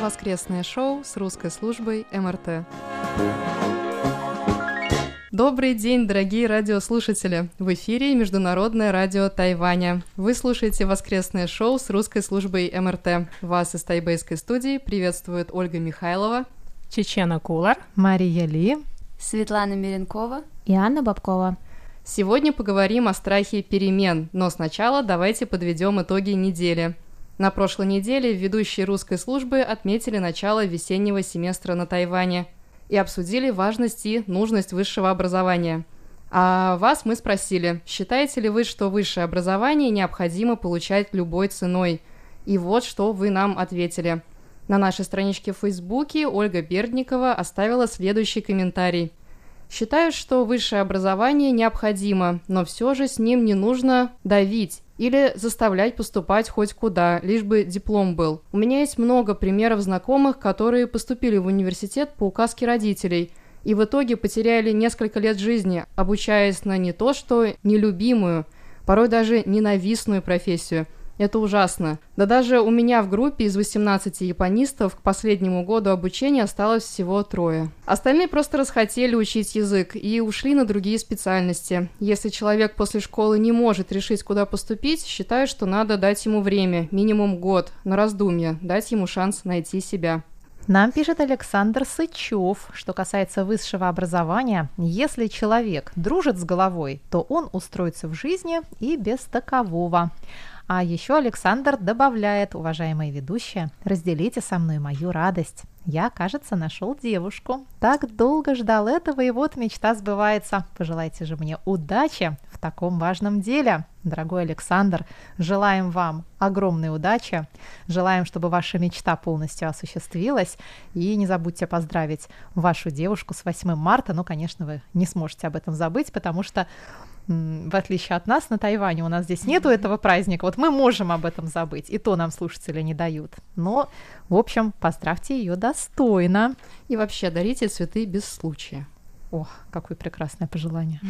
Воскресное шоу с русской службой МРТ. Добрый день, дорогие радиослушатели! В эфире Международное радио Тайваня. Вы слушаете воскресное шоу с русской службой МРТ. Вас из тайбейской студии приветствует Ольга Михайлова, Чечена Кулар, Мария Ли, Светлана Миренкова и Анна Бабкова. Сегодня поговорим о страхе перемен, но сначала давайте подведем итоги недели. На прошлой неделе ведущие русской службы отметили начало весеннего семестра на Тайване и обсудили важность и нужность высшего образования. А вас мы спросили, считаете ли вы, что высшее образование необходимо получать любой ценой? И вот что вы нам ответили. На нашей страничке в Фейсбуке Ольга Бердникова оставила следующий комментарий – Считаю, что высшее образование необходимо, но все же с ним не нужно давить или заставлять поступать хоть куда, лишь бы диплом был. У меня есть много примеров знакомых, которые поступили в университет по указке родителей и в итоге потеряли несколько лет жизни, обучаясь на не то что нелюбимую, порой даже ненавистную профессию – это ужасно. Да даже у меня в группе из 18 японистов к последнему году обучения осталось всего трое. Остальные просто расхотели учить язык и ушли на другие специальности. Если человек после школы не может решить, куда поступить, считаю, что надо дать ему время, минимум год, на раздумье, дать ему шанс найти себя. Нам пишет Александр Сычев, что касается высшего образования, если человек дружит с головой, то он устроится в жизни и без такового. А еще Александр добавляет, уважаемые ведущие, разделите со мной мою радость. Я, кажется, нашел девушку. Так долго ждал этого, и вот мечта сбывается. Пожелайте же мне удачи в таком важном деле. Дорогой Александр, желаем вам огромной удачи. Желаем, чтобы ваша мечта полностью осуществилась. И не забудьте поздравить вашу девушку с 8 марта. Ну, конечно, вы не сможете об этом забыть, потому что в отличие от нас на Тайване, у нас здесь нету этого праздника. Вот мы можем об этом забыть, и то нам слушатели не дают. Но, в общем, поздравьте ее достойно. И вообще дарите цветы без случая. О, какое прекрасное пожелание.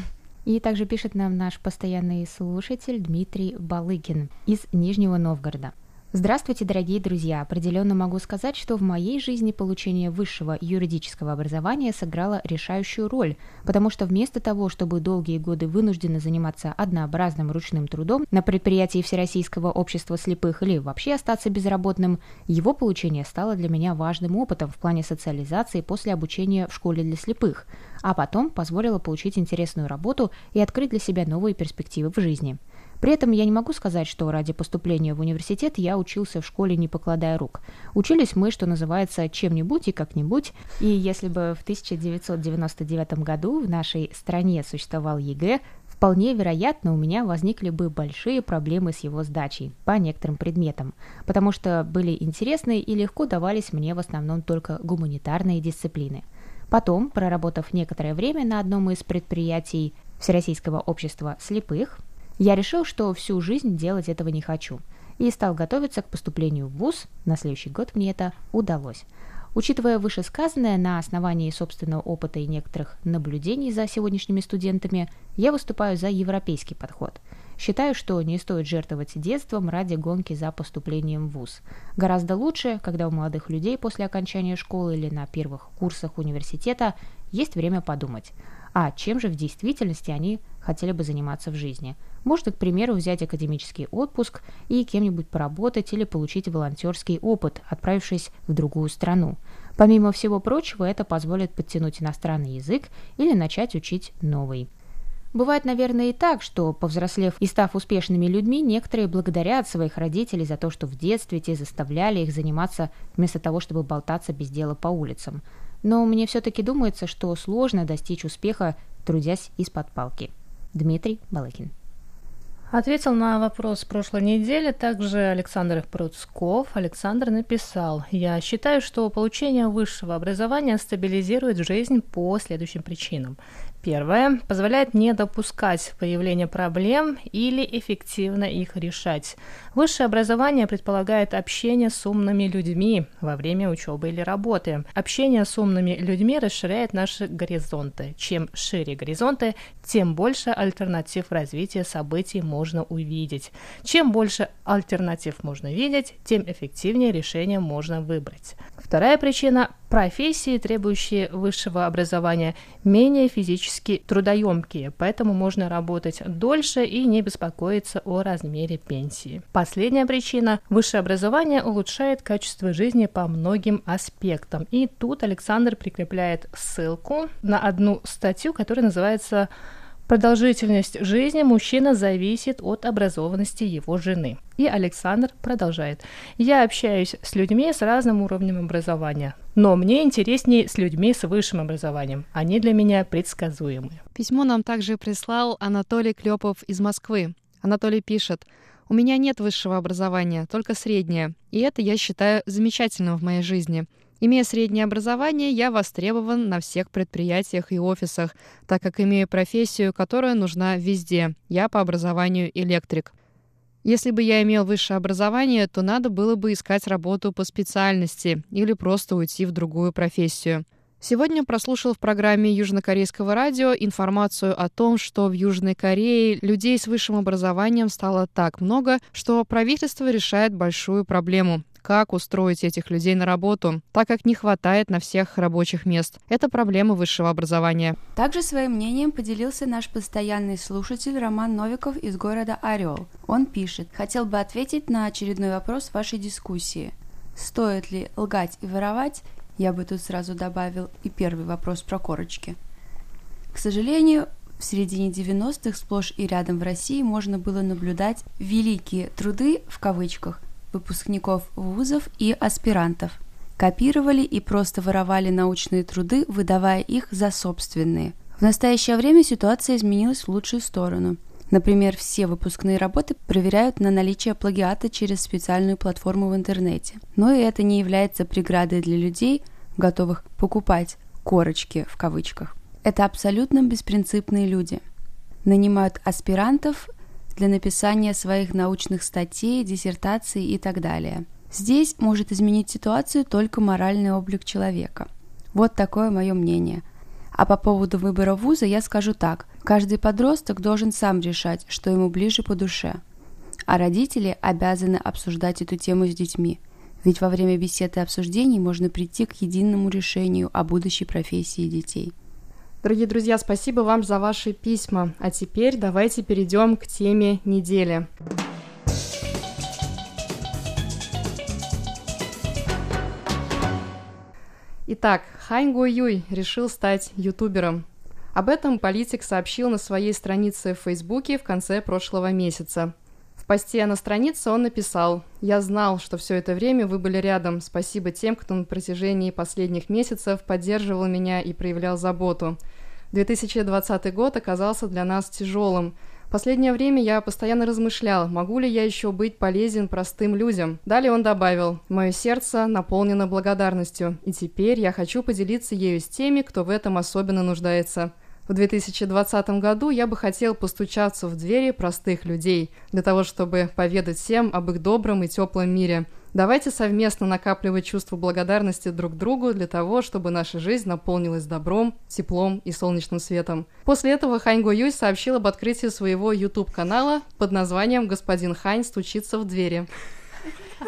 И также пишет нам наш постоянный слушатель Дмитрий Балыкин из Нижнего Новгорода. Здравствуйте, дорогие друзья! Определенно могу сказать, что в моей жизни получение высшего юридического образования сыграло решающую роль, потому что вместо того, чтобы долгие годы вынужденно заниматься однообразным ручным трудом на предприятии Всероссийского общества слепых или вообще остаться безработным, его получение стало для меня важным опытом в плане социализации после обучения в школе для слепых, а потом позволило получить интересную работу и открыть для себя новые перспективы в жизни. При этом я не могу сказать, что ради поступления в университет я учился в школе не покладая рук. Учились мы, что называется, чем-нибудь и как-нибудь. И если бы в 1999 году в нашей стране существовал ЕГЭ, вполне вероятно, у меня возникли бы большие проблемы с его сдачей по некоторым предметам, потому что были интересны и легко давались мне в основном только гуманитарные дисциплины. Потом, проработав некоторое время на одном из предприятий Всероссийского общества слепых, я решил, что всю жизнь делать этого не хочу, и стал готовиться к поступлению в ВУЗ. На следующий год мне это удалось. Учитывая вышесказанное на основании собственного опыта и некоторых наблюдений за сегодняшними студентами, я выступаю за европейский подход. Считаю, что не стоит жертвовать детством ради гонки за поступлением в ВУЗ. Гораздо лучше, когда у молодых людей после окончания школы или на первых курсах университета есть время подумать, а чем же в действительности они хотели бы заниматься в жизни. Можно, к примеру, взять академический отпуск и кем-нибудь поработать или получить волонтерский опыт, отправившись в другую страну. Помимо всего прочего, это позволит подтянуть иностранный язык или начать учить новый. Бывает, наверное, и так, что, повзрослев и став успешными людьми, некоторые благодарят своих родителей за то, что в детстве те заставляли их заниматься вместо того, чтобы болтаться без дела по улицам но мне все-таки думается, что сложно достичь успеха, трудясь из-под палки. Дмитрий Балыкин. Ответил на вопрос прошлой недели также Александр Пруцков. Александр написал, «Я считаю, что получение высшего образования стабилизирует жизнь по следующим причинам. Первое позволяет не допускать появления проблем или эффективно их решать. Высшее образование предполагает общение с умными людьми во время учебы или работы. Общение с умными людьми расширяет наши горизонты. Чем шире горизонты, тем больше альтернатив развития событий можно увидеть. Чем больше альтернатив можно видеть, тем эффективнее решение можно выбрать. Вторая причина – профессии, требующие высшего образования, менее физически трудоемкие, поэтому можно работать дольше и не беспокоиться о размере пенсии. Последняя причина – высшее образование улучшает качество жизни по многим аспектам. И тут Александр прикрепляет ссылку на одну статью, которая называется Продолжительность жизни мужчина зависит от образованности его жены. И Александр продолжает. Я общаюсь с людьми с разным уровнем образования, но мне интереснее с людьми с высшим образованием. Они для меня предсказуемы. Письмо нам также прислал Анатолий Клепов из Москвы. Анатолий пишет, у меня нет высшего образования, только среднее. И это я считаю замечательным в моей жизни. Имея среднее образование, я востребован на всех предприятиях и офисах, так как имею профессию, которая нужна везде. Я по образованию электрик. Если бы я имел высшее образование, то надо было бы искать работу по специальности или просто уйти в другую профессию. Сегодня прослушал в программе Южнокорейского радио информацию о том, что в Южной Корее людей с высшим образованием стало так много, что правительство решает большую проблему как устроить этих людей на работу, так как не хватает на всех рабочих мест. Это проблема высшего образования. Также своим мнением поделился наш постоянный слушатель Роман Новиков из города Орел. Он пишет, хотел бы ответить на очередной вопрос вашей дискуссии. Стоит ли лгать и воровать? Я бы тут сразу добавил и первый вопрос про корочки. К сожалению, в середине 90-х сплошь и рядом в России можно было наблюдать «великие труды» в кавычках выпускников вузов и аспирантов. Копировали и просто воровали научные труды, выдавая их за собственные. В настоящее время ситуация изменилась в лучшую сторону. Например, все выпускные работы проверяют на наличие плагиата через специальную платформу в интернете. Но и это не является преградой для людей, готовых покупать «корочки» в кавычках. Это абсолютно беспринципные люди. Нанимают аспирантов для написания своих научных статей, диссертаций и так далее. Здесь может изменить ситуацию только моральный облик человека. Вот такое мое мнение. А по поводу выбора вуза я скажу так. Каждый подросток должен сам решать, что ему ближе по душе. А родители обязаны обсуждать эту тему с детьми. Ведь во время бесед и обсуждений можно прийти к единому решению о будущей профессии детей. Дорогие друзья, спасибо вам за ваши письма. А теперь давайте перейдем к теме недели. Итак, Хань Юй решил стать ютубером. Об этом политик сообщил на своей странице в Фейсбуке в конце прошлого месяца. В посте на странице он написал «Я знал, что все это время вы были рядом. Спасибо тем, кто на протяжении последних месяцев поддерживал меня и проявлял заботу. 2020 год оказался для нас тяжелым. Последнее время я постоянно размышлял, могу ли я еще быть полезен простым людям. Далее он добавил, «Мое сердце наполнено благодарностью, и теперь я хочу поделиться ею с теми, кто в этом особенно нуждается». В 2020 году я бы хотел постучаться в двери простых людей, для того, чтобы поведать всем об их добром и теплом мире. Давайте совместно накапливать чувство благодарности друг другу для того, чтобы наша жизнь наполнилась добром, теплом и солнечным светом. После этого Хань Го Юй сообщил об открытии своего YouTube-канала под названием «Господин Хань стучится в двери»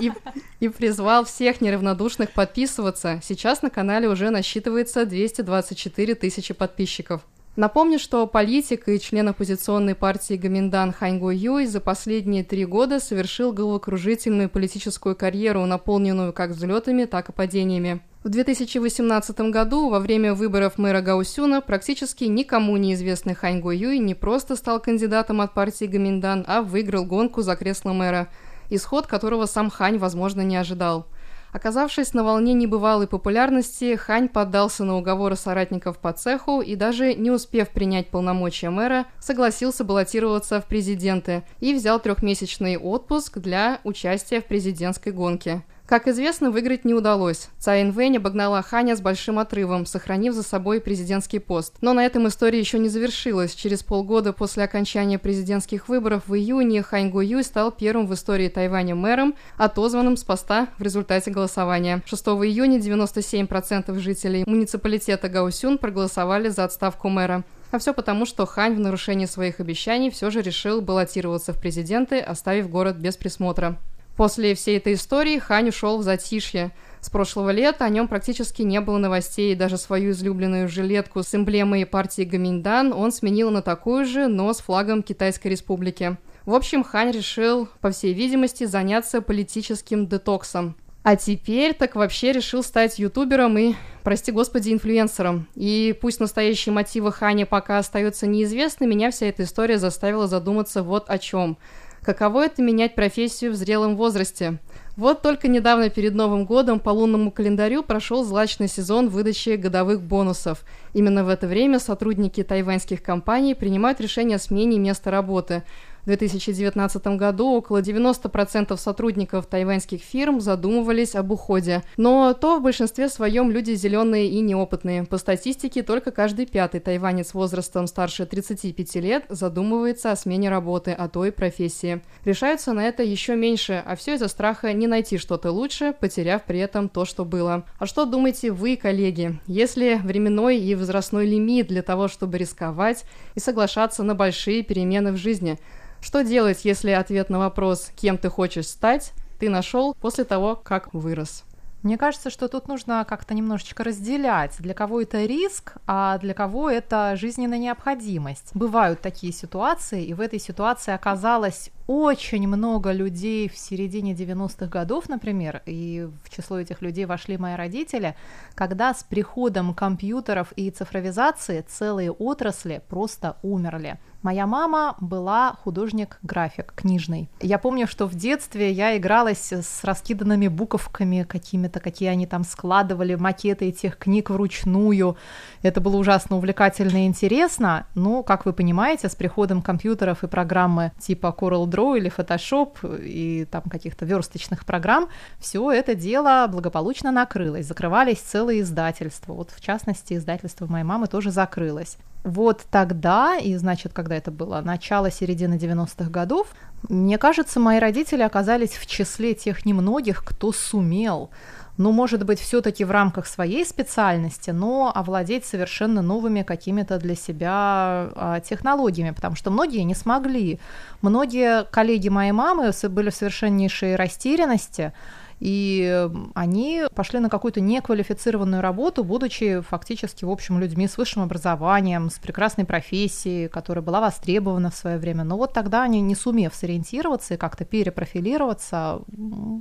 и, и призвал всех неравнодушных подписываться. Сейчас на канале уже насчитывается 224 тысячи подписчиков. Напомню, что политик и член оппозиционной партии Гаминдан Ханьго Юй за последние три года совершил головокружительную политическую карьеру, наполненную как взлетами, так и падениями. В 2018 году, во время выборов мэра Гаусюна, практически никому неизвестный Хань Го Юй не просто стал кандидатом от партии Гаминдан, а выиграл гонку за кресло мэра, исход которого сам Хань, возможно, не ожидал. Оказавшись на волне небывалой популярности, Хань поддался на уговоры соратников по цеху и даже не успев принять полномочия мэра, согласился баллотироваться в президенты и взял трехмесячный отпуск для участия в президентской гонке. Как известно, выиграть не удалось. Цай Инвэнь обогнала Ханя с большим отрывом, сохранив за собой президентский пост. Но на этом история еще не завершилась. Через полгода после окончания президентских выборов в июне Хань Го Юй стал первым в истории Тайваня мэром, отозванным с поста в результате голосования. 6 июня 97% жителей муниципалитета Гаусюн проголосовали за отставку мэра. А все потому, что Хань в нарушении своих обещаний все же решил баллотироваться в президенты, оставив город без присмотра. После всей этой истории Хань ушел в затишье. С прошлого лета о нем практически не было новостей, даже свою излюбленную жилетку с эмблемой партии Гаминьдан он сменил на такую же, но с флагом Китайской Республики. В общем, Хань решил, по всей видимости, заняться политическим детоксом. А теперь так вообще решил стать ютубером и, прости господи, инфлюенсером. И пусть настоящие мотивы Хани пока остаются неизвестны, меня вся эта история заставила задуматься вот о чем – Каково это менять профессию в зрелом возрасте? Вот только недавно перед Новым годом по лунному календарю прошел злачный сезон выдачи годовых бонусов. Именно в это время сотрудники тайваньских компаний принимают решение о смене места работы. В 2019 году около 90% сотрудников тайваньских фирм задумывались об уходе. Но то в большинстве своем люди зеленые и неопытные. По статистике, только каждый пятый тайванец возрастом старше 35 лет задумывается о смене работы, а то и профессии. Решаются на это еще меньше, а все из-за страха не найти что-то лучше, потеряв при этом то, что было. А что думаете вы, коллеги? Если временной и возрастной лимит для того, чтобы рисковать и соглашаться на большие перемены в жизни – что делать, если ответ на вопрос «Кем ты хочешь стать?» ты нашел после того, как вырос? Мне кажется, что тут нужно как-то немножечко разделять, для кого это риск, а для кого это жизненная необходимость. Бывают такие ситуации, и в этой ситуации оказалось очень много людей в середине 90-х годов, например, и в число этих людей вошли мои родители, когда с приходом компьютеров и цифровизации целые отрасли просто умерли. Моя мама была художник-график книжный. Я помню, что в детстве я игралась с раскиданными буковками какими-то, какие они там складывали, макеты этих книг вручную. Это было ужасно увлекательно и интересно. Но, как вы понимаете, с приходом компьютеров и программы типа Coral Draw или Photoshop и там каких-то версточных программ, все это дело благополучно накрылось. Закрывались целые издательства. Вот, в частности, издательство моей мамы тоже закрылось. Вот тогда, и значит, когда это было, начало середины 90-х годов, мне кажется, мои родители оказались в числе тех немногих, кто сумел, ну, может быть, все-таки в рамках своей специальности, но овладеть совершенно новыми какими-то для себя а, технологиями, потому что многие не смогли. Многие коллеги моей мамы были в совершеннейшей растерянности, и они пошли на какую-то неквалифицированную работу, будучи фактически, в общем, людьми с высшим образованием, с прекрасной профессией, которая была востребована в свое время. Но вот тогда они, не сумев сориентироваться и как-то перепрофилироваться,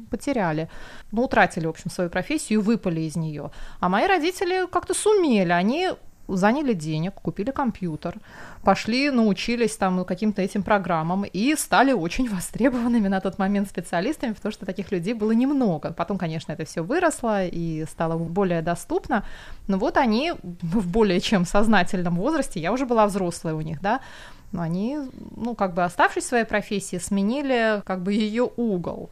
потеряли, ну, утратили, в общем, свою профессию и выпали из нее. А мои родители как-то сумели, они заняли денег, купили компьютер, пошли, научились там каким-то этим программам и стали очень востребованными на тот момент специалистами, потому что таких людей было немного. Потом, конечно, это все выросло и стало более доступно, но вот они в более чем сознательном возрасте, я уже была взрослая у них, да, но они, ну, как бы оставшись в своей профессии, сменили как бы ее угол.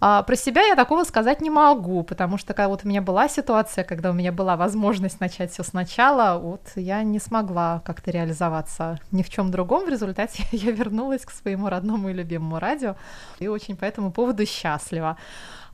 А про себя я такого сказать не могу, потому что когда вот у меня была ситуация, когда у меня была возможность начать все сначала, вот я не смогла как-то реализоваться ни в чем другом. В результате я вернулась к своему родному и любимому радио и очень по этому поводу счастлива.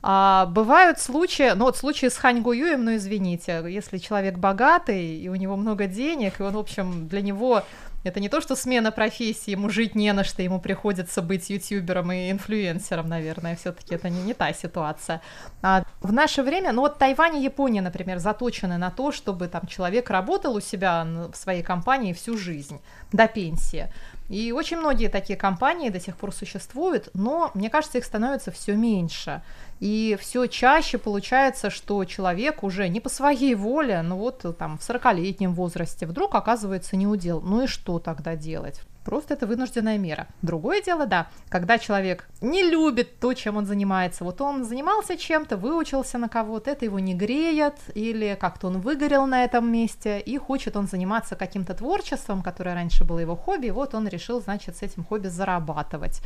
А, бывают случаи, ну вот случаи с Хань Гуюем, ну извините, если человек богатый и у него много денег, и он, в общем, для него это не то, что смена профессии, ему жить не на что, ему приходится быть ютубером и инфлюенсером, наверное, все таки это не, не та ситуация. А в наше время, ну вот Тайвань и Япония, например, заточены на то, чтобы там человек работал у себя в своей компании всю жизнь, до пенсии. И очень многие такие компании до сих пор существуют, но мне кажется, их становится все меньше. И все чаще получается, что человек уже не по своей воле, ну вот там в 40-летнем возрасте вдруг оказывается неудел. Ну и что тогда делать? Просто это вынужденная мера. Другое дело, да, когда человек не любит то, чем он занимается, вот он занимался чем-то, выучился на кого-то, это его не греет, или как-то он выгорел на этом месте, и хочет он заниматься каким-то творчеством, которое раньше было его хобби, и вот он решил, значит, с этим хобби зарабатывать.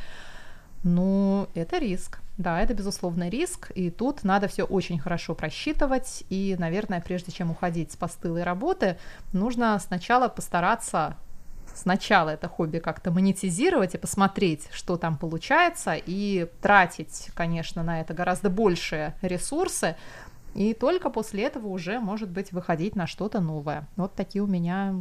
Ну, это риск. Да, это безусловно риск, и тут надо все очень хорошо просчитывать, и, наверное, прежде чем уходить с постылой работы, нужно сначала постараться сначала это хобби как-то монетизировать и посмотреть, что там получается, и тратить, конечно, на это гораздо большие ресурсы, и только после этого уже, может быть, выходить на что-то новое. Вот такие у меня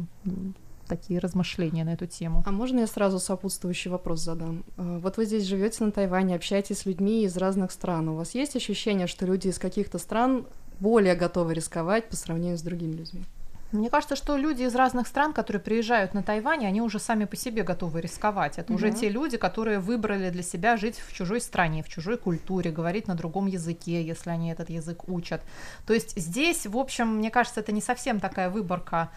такие размышления на эту тему. А можно я сразу сопутствующий вопрос задам? А, вот вы здесь живете на Тайване, общаетесь с людьми из разных стран. У вас есть ощущение, что люди из каких-то стран более готовы рисковать по сравнению с другими людьми? Мне кажется, что люди из разных стран, которые приезжают на Тайвань, они уже сами по себе готовы рисковать. Это угу. уже те люди, которые выбрали для себя жить в чужой стране, в чужой культуре, говорить на другом языке, если они этот язык учат. То есть здесь, в общем, мне кажется, это не совсем такая выборка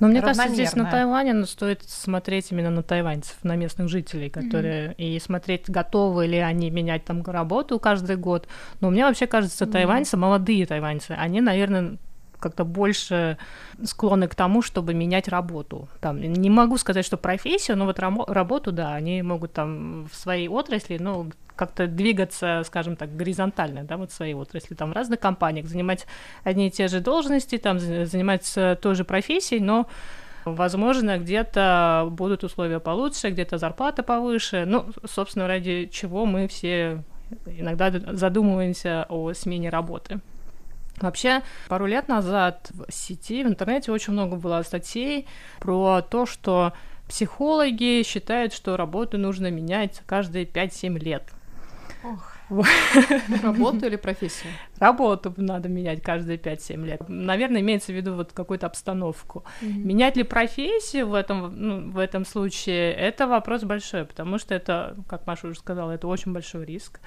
но мне кажется, здесь на Тайване ну, стоит смотреть именно на тайваньцев, на местных жителей, которые mm-hmm. и смотреть, готовы ли они менять там работу каждый год. Но мне вообще кажется, тайваньцы, mm-hmm. молодые тайваньцы, они, наверное, как-то больше склонны к тому, чтобы менять работу. Там, не могу сказать, что профессию, но вот работу, да, они могут там в своей отрасли, ну, как-то двигаться, скажем так, горизонтально, да, вот в своей отрасли, там в разных компаниях, занимать одни и те же должности, там заниматься той же профессией, но Возможно, где-то будут условия получше, где-то зарплата повыше. Ну, собственно, ради чего мы все иногда задумываемся о смене работы. Вообще, пару лет назад в сети, в интернете очень много было статей про то, что психологи считают, что работу нужно менять каждые 5-7 лет. Ох. Работу или профессию? Работу надо менять каждые 5-7 лет. Наверное, имеется в виду вот какую-то обстановку. Mm-hmm. Менять ли профессию в этом, ну, в этом случае, это вопрос большой, потому что это, как Маша уже сказала, это очень большой риск.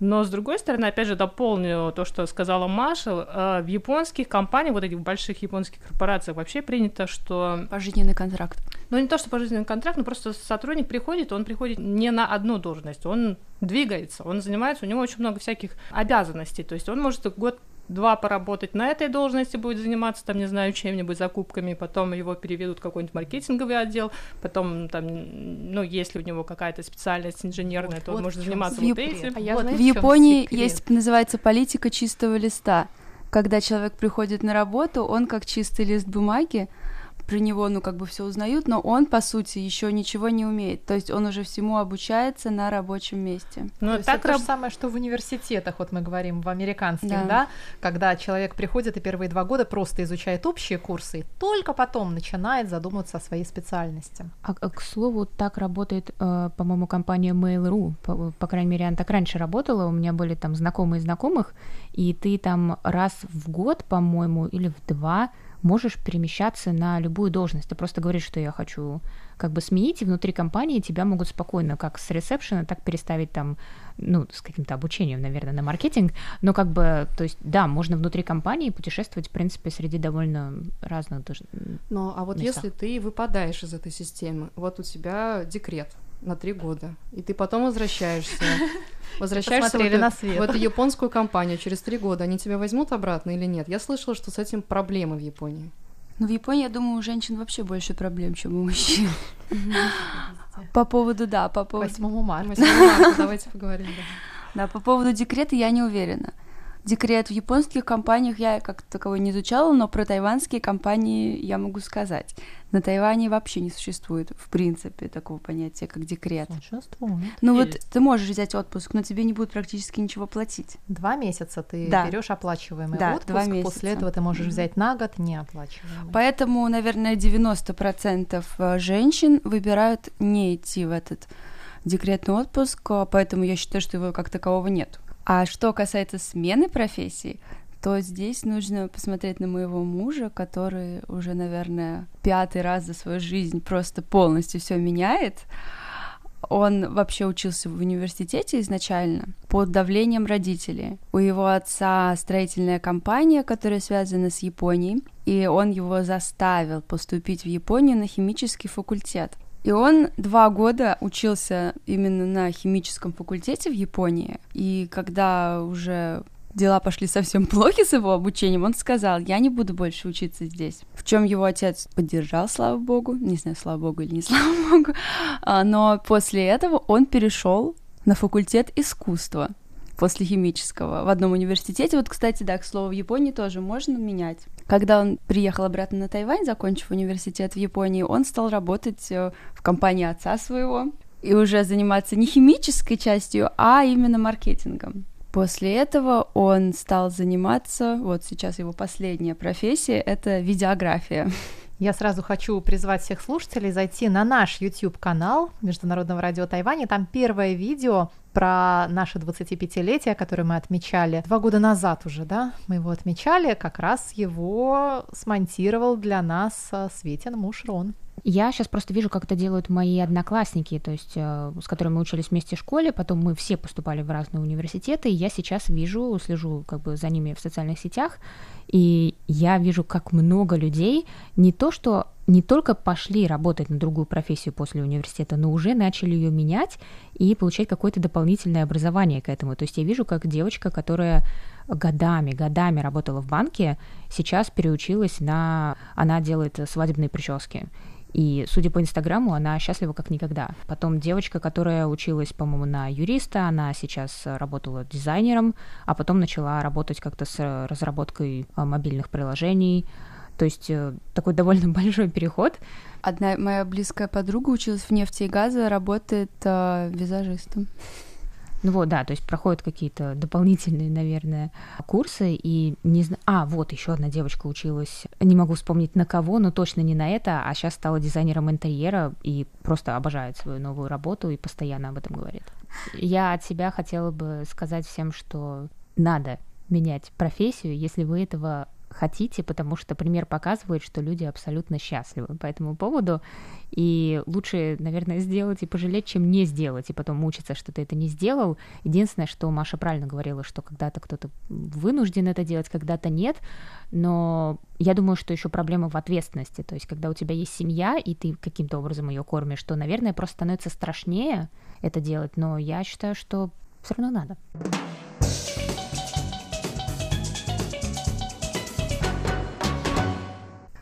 Но, с другой стороны, опять же, дополню то, что сказала Маша, э, в японских компаниях, вот этих больших японских корпорациях вообще принято, что... Пожизненный контракт. Ну, не то, что пожизненный контракт, но просто сотрудник приходит, он приходит не на одну должность, он двигается, он занимается, у него очень много всяких обязанностей, то есть он может год два поработать на этой должности, будет заниматься, там, не знаю, чем-нибудь, закупками, потом его переведут в какой-нибудь маркетинговый отдел, потом, там, ну, если у него какая-то специальность инженерная, вот, то вот он может заниматься вот этим. А я, вот. в Японии есть, называется, политика чистого листа. Когда человек приходит на работу, он как чистый лист бумаги, про него, ну, как бы все узнают, но он, по сути, еще ничего не умеет. То есть он уже всему обучается на рабочем месте. Ну, это так то раб... же самое, что в университетах, вот мы говорим, в американских, да. да, когда человек приходит и первые два года просто изучает общие курсы, и только потом начинает задумываться о своей специальности. А, а к слову, так работает, э, по-моему, компания Mail.ru, по, по крайней мере, она так раньше работала, у меня были там знакомые знакомых, и ты там раз в год, по-моему, или в два можешь перемещаться на любую должность. Ты просто говоришь, что я хочу как бы сменить, и внутри компании тебя могут спокойно, как с ресепшена, так переставить там, ну, с каким-то обучением, наверное, на маркетинг, но как бы, то есть, да, можно внутри компании путешествовать, в принципе, среди довольно разных даже Ну, а вот местах. если ты выпадаешь из этой системы, вот у тебя декрет, на три года, и ты потом возвращаешься, возвращаешься в эту, на свет. в эту японскую компанию через три года, они тебя возьмут обратно или нет? Я слышала, что с этим проблемы в Японии. Ну, в Японии, я думаю, у женщин вообще больше проблем, чем у мужчин. По поводу, да, по поводу... 8 марта. 8 марта, давайте поговорим, да. Да, по поводу декрета я не уверена декрет в японских компаниях я как таковой не изучала, но про тайванские компании я могу сказать. На Тайване вообще не существует, в принципе, такого понятия, как декрет. Существует. Ну вот ты можешь взять отпуск, но тебе не будут практически ничего платить. Два месяца ты да. берешь оплачиваемый да, отпуск, два месяца. после этого ты можешь взять на год неоплачиваемый. Поэтому, наверное, 90% э, женщин выбирают не идти в этот декретный отпуск, а поэтому я считаю, что его как такового нет. А что касается смены профессии, то здесь нужно посмотреть на моего мужа, который уже, наверное, пятый раз за свою жизнь просто полностью все меняет. Он вообще учился в университете изначально под давлением родителей. У его отца строительная компания, которая связана с Японией, и он его заставил поступить в Японию на химический факультет. И он два года учился именно на химическом факультете в Японии. И когда уже дела пошли совсем плохи с его обучением, он сказал, я не буду больше учиться здесь. В чем его отец поддержал, слава богу, не знаю, слава богу или не слава богу, а, но после этого он перешел на факультет искусства после химического в одном университете. Вот, кстати, да, к слову, в Японии тоже можно менять. Когда он приехал обратно на Тайвань, закончив университет в Японии, он стал работать э, в компании отца своего и уже заниматься не химической частью, а именно маркетингом. После этого он стал заниматься, вот сейчас его последняя профессия — это видеография. Я сразу хочу призвать всех слушателей зайти на наш YouTube-канал Международного радио Тайваня. Там первое видео про наше 25-летие, которое мы отмечали два года назад уже, да, мы его отмечали, как раз его смонтировал для нас э, Светин муж Рон. Я сейчас просто вижу, как это делают мои одноклассники, то есть э, с которыми мы учились вместе в школе, потом мы все поступали в разные университеты, и я сейчас вижу, слежу как бы за ними в социальных сетях, и я вижу, как много людей не то, что не только пошли работать на другую профессию после университета, но уже начали ее менять и получать какое-то дополнительное образование к этому. То есть я вижу, как девочка, которая годами, годами работала в банке, сейчас переучилась на... Она делает свадебные прически. И, судя по Инстаграму, она счастлива как никогда. Потом девочка, которая училась, по-моему, на юриста, она сейчас работала дизайнером, а потом начала работать как-то с разработкой а, мобильных приложений. То есть э, такой довольно большой переход. Одна моя близкая подруга училась в нефти и газа, работает э, визажистом. Ну вот, да, то есть проходят какие-то дополнительные, наверное, курсы, и не знаю... А, вот, еще одна девочка училась, не могу вспомнить на кого, но точно не на это, а сейчас стала дизайнером интерьера и просто обожает свою новую работу и постоянно об этом говорит. Я от себя хотела бы сказать всем, что надо менять профессию, если вы этого хотите, потому что пример показывает, что люди абсолютно счастливы по этому поводу, и лучше, наверное, сделать и пожалеть, чем не сделать, и потом мучиться, что ты это не сделал. Единственное, что Маша правильно говорила, что когда-то кто-то вынужден это делать, когда-то нет, но я думаю, что еще проблема в ответственности, то есть когда у тебя есть семья, и ты каким-то образом ее кормишь, то, наверное, просто становится страшнее это делать, но я считаю, что все равно надо.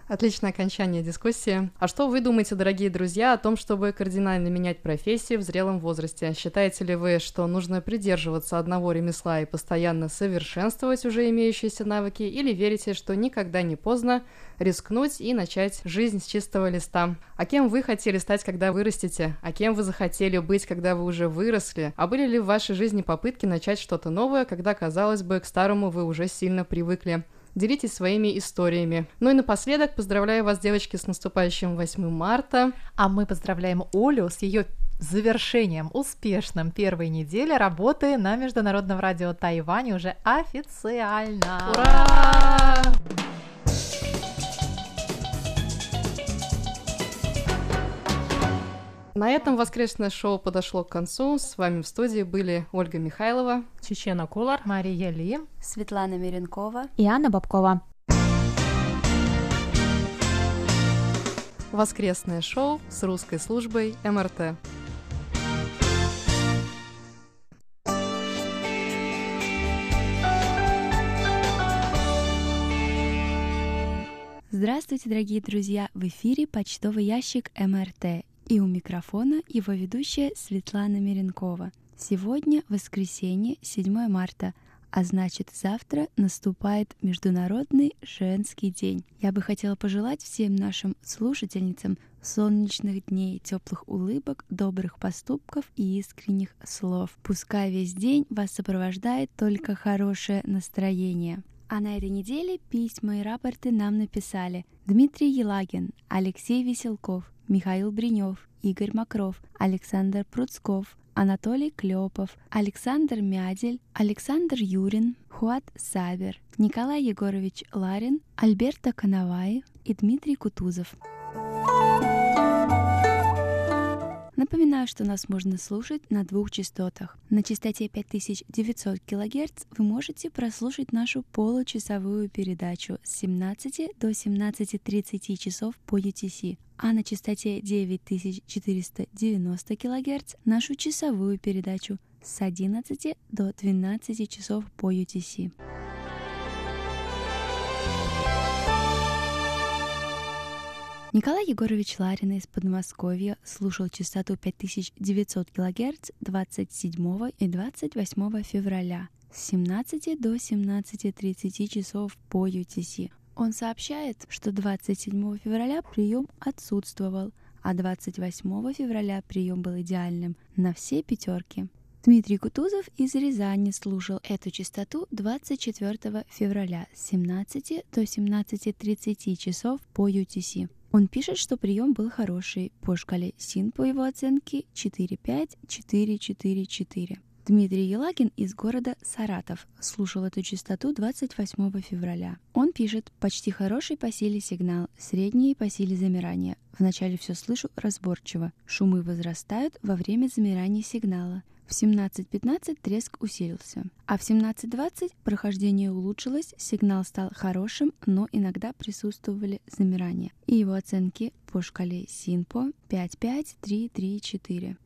Отличное окончание дискуссии. А что вы думаете, дорогие друзья, о том, чтобы кардинально менять профессию в зрелом возрасте? Считаете ли вы, что нужно придерживаться одного ремесла и постоянно совершенствовать уже имеющиеся навыки, или верите, что никогда не поздно рискнуть и начать жизнь с чистого листа? А кем вы хотели стать, когда вырастете? А кем вы захотели быть, когда вы уже выросли? А были ли в вашей жизни попытки начать что-то новое, когда, казалось бы, к старому вы уже сильно привыкли? Делитесь своими историями. Ну и напоследок поздравляю вас, девочки, с наступающим 8 марта. А мы поздравляем Олю с ее завершением успешным первой недели работы на Международном радио Тайвань уже официально. Ура! На этом воскресное шоу подошло к концу. С вами в студии были Ольга Михайлова, Чечена Кулар, Мария Ли, Светлана Миренкова и Анна Бабкова. Воскресное шоу с русской службой МРТ. Здравствуйте, дорогие друзья! В эфире почтовый ящик МРТ и у микрофона его ведущая Светлана Миренкова. Сегодня воскресенье, 7 марта, а значит завтра наступает Международный женский день. Я бы хотела пожелать всем нашим слушательницам солнечных дней, теплых улыбок, добрых поступков и искренних слов. Пускай весь день вас сопровождает только хорошее настроение. А на этой неделе письма и рапорты нам написали Дмитрий Елагин, Алексей Веселков, Михаил Бринев, Игорь Макров, Александр Пруцков, Анатолий Клепов, Александр Мядель, Александр Юрин, Хуат Сабер, Николай Егорович Ларин, Альберто Коновай и Дмитрий Кутузов. Напоминаю, что нас можно слушать на двух частотах. На частоте 5900 кГц вы можете прослушать нашу получасовую передачу с 17 до 17.30 часов по UTC, а на частоте 9490 кГц нашу часовую передачу с 11 до 12 часов по UTC. Николай Егорович Ларин из Подмосковья слушал частоту 5900 кГц 27 и 28 февраля с 17 до 17.30 часов по UTC. Он сообщает, что 27 февраля прием отсутствовал, а 28 февраля прием был идеальным на все пятерки. Дмитрий Кутузов из Рязани слушал эту частоту 24 февраля с 17 до 17.30 часов по UTC. Он пишет, что прием был хороший. По шкале СИН по его оценке 4-5-4-4-4. Дмитрий Елагин из города Саратов слушал эту частоту 28 февраля. Он пишет «Почти хороший по силе сигнал, средний по силе замирания. Вначале все слышу разборчиво. Шумы возрастают во время замирания сигнала. В 17.15 треск усилился, а в 17.20 прохождение улучшилось, сигнал стал хорошим, но иногда присутствовали замирания. И его оценки по шкале СИНПО 5-5-3-3-4.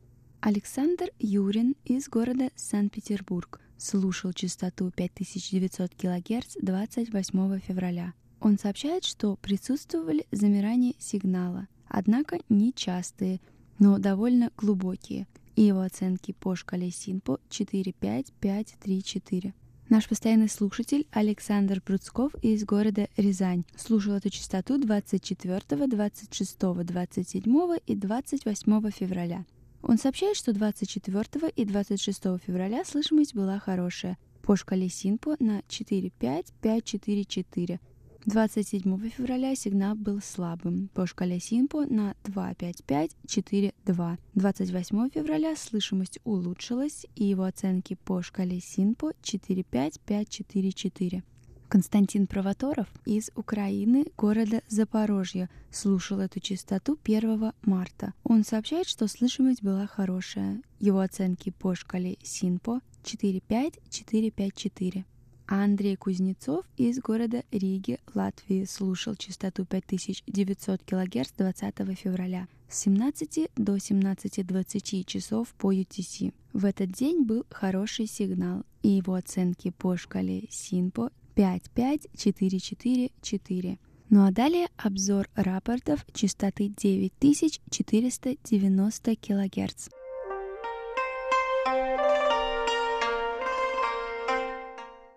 Александр Юрин из города Санкт-Петербург слушал частоту 5900 кГц 28 февраля. Он сообщает, что присутствовали замирания сигнала, однако не частые, но довольно глубокие, и его оценки по шкале СИНПО 4-5-5-3-4. Наш постоянный слушатель Александр Пруцков из города Рязань слушал эту частоту 24, 26, 27 и 28 февраля. Он сообщает, что 24 и 26 февраля слышимость была хорошая по шкале Синпо на 4-5-5-4-4. 27 февраля сигнал был слабым по шкале Синпо на 2-5-5-4-2. 28 февраля слышимость улучшилась, и его оценки по шкале Синпо 4-5-5-4-4. Константин Провоторов из Украины, города Запорожье, слушал эту частоту 1 марта. Он сообщает, что слышимость была хорошая. Его оценки по шкале СИНПО 45454. Андрей Кузнецов из города Риги, Латвии, слушал частоту 5900 кГц 20 февраля с 17 до 17.20 часов по UTC. В этот день был хороший сигнал, и его оценки по шкале СИНПО 55444. Ну а далее обзор рапортов частоты 9490 кГц.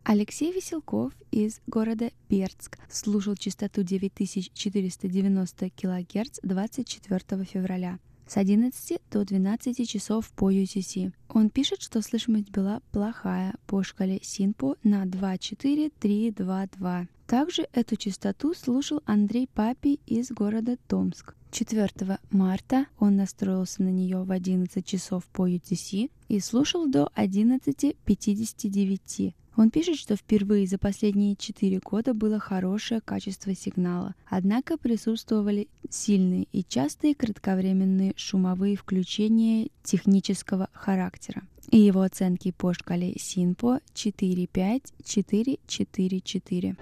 Алексей Веселков из города Бердск слушал частоту 9490 кГц 24 февраля с 11 до 12 часов по UTC. Он пишет, что слышимость была плохая по шкале Синпо на 24322. Также эту частоту слушал Андрей Папи из города Томск. 4 марта он настроился на нее в 11 часов по UTC и слушал до 11.59. Он пишет, что впервые за последние четыре года было хорошее качество сигнала, однако присутствовали сильные и частые кратковременные шумовые включения технического характера. И его оценки по шкале СИНПО 4-5-4-4-4.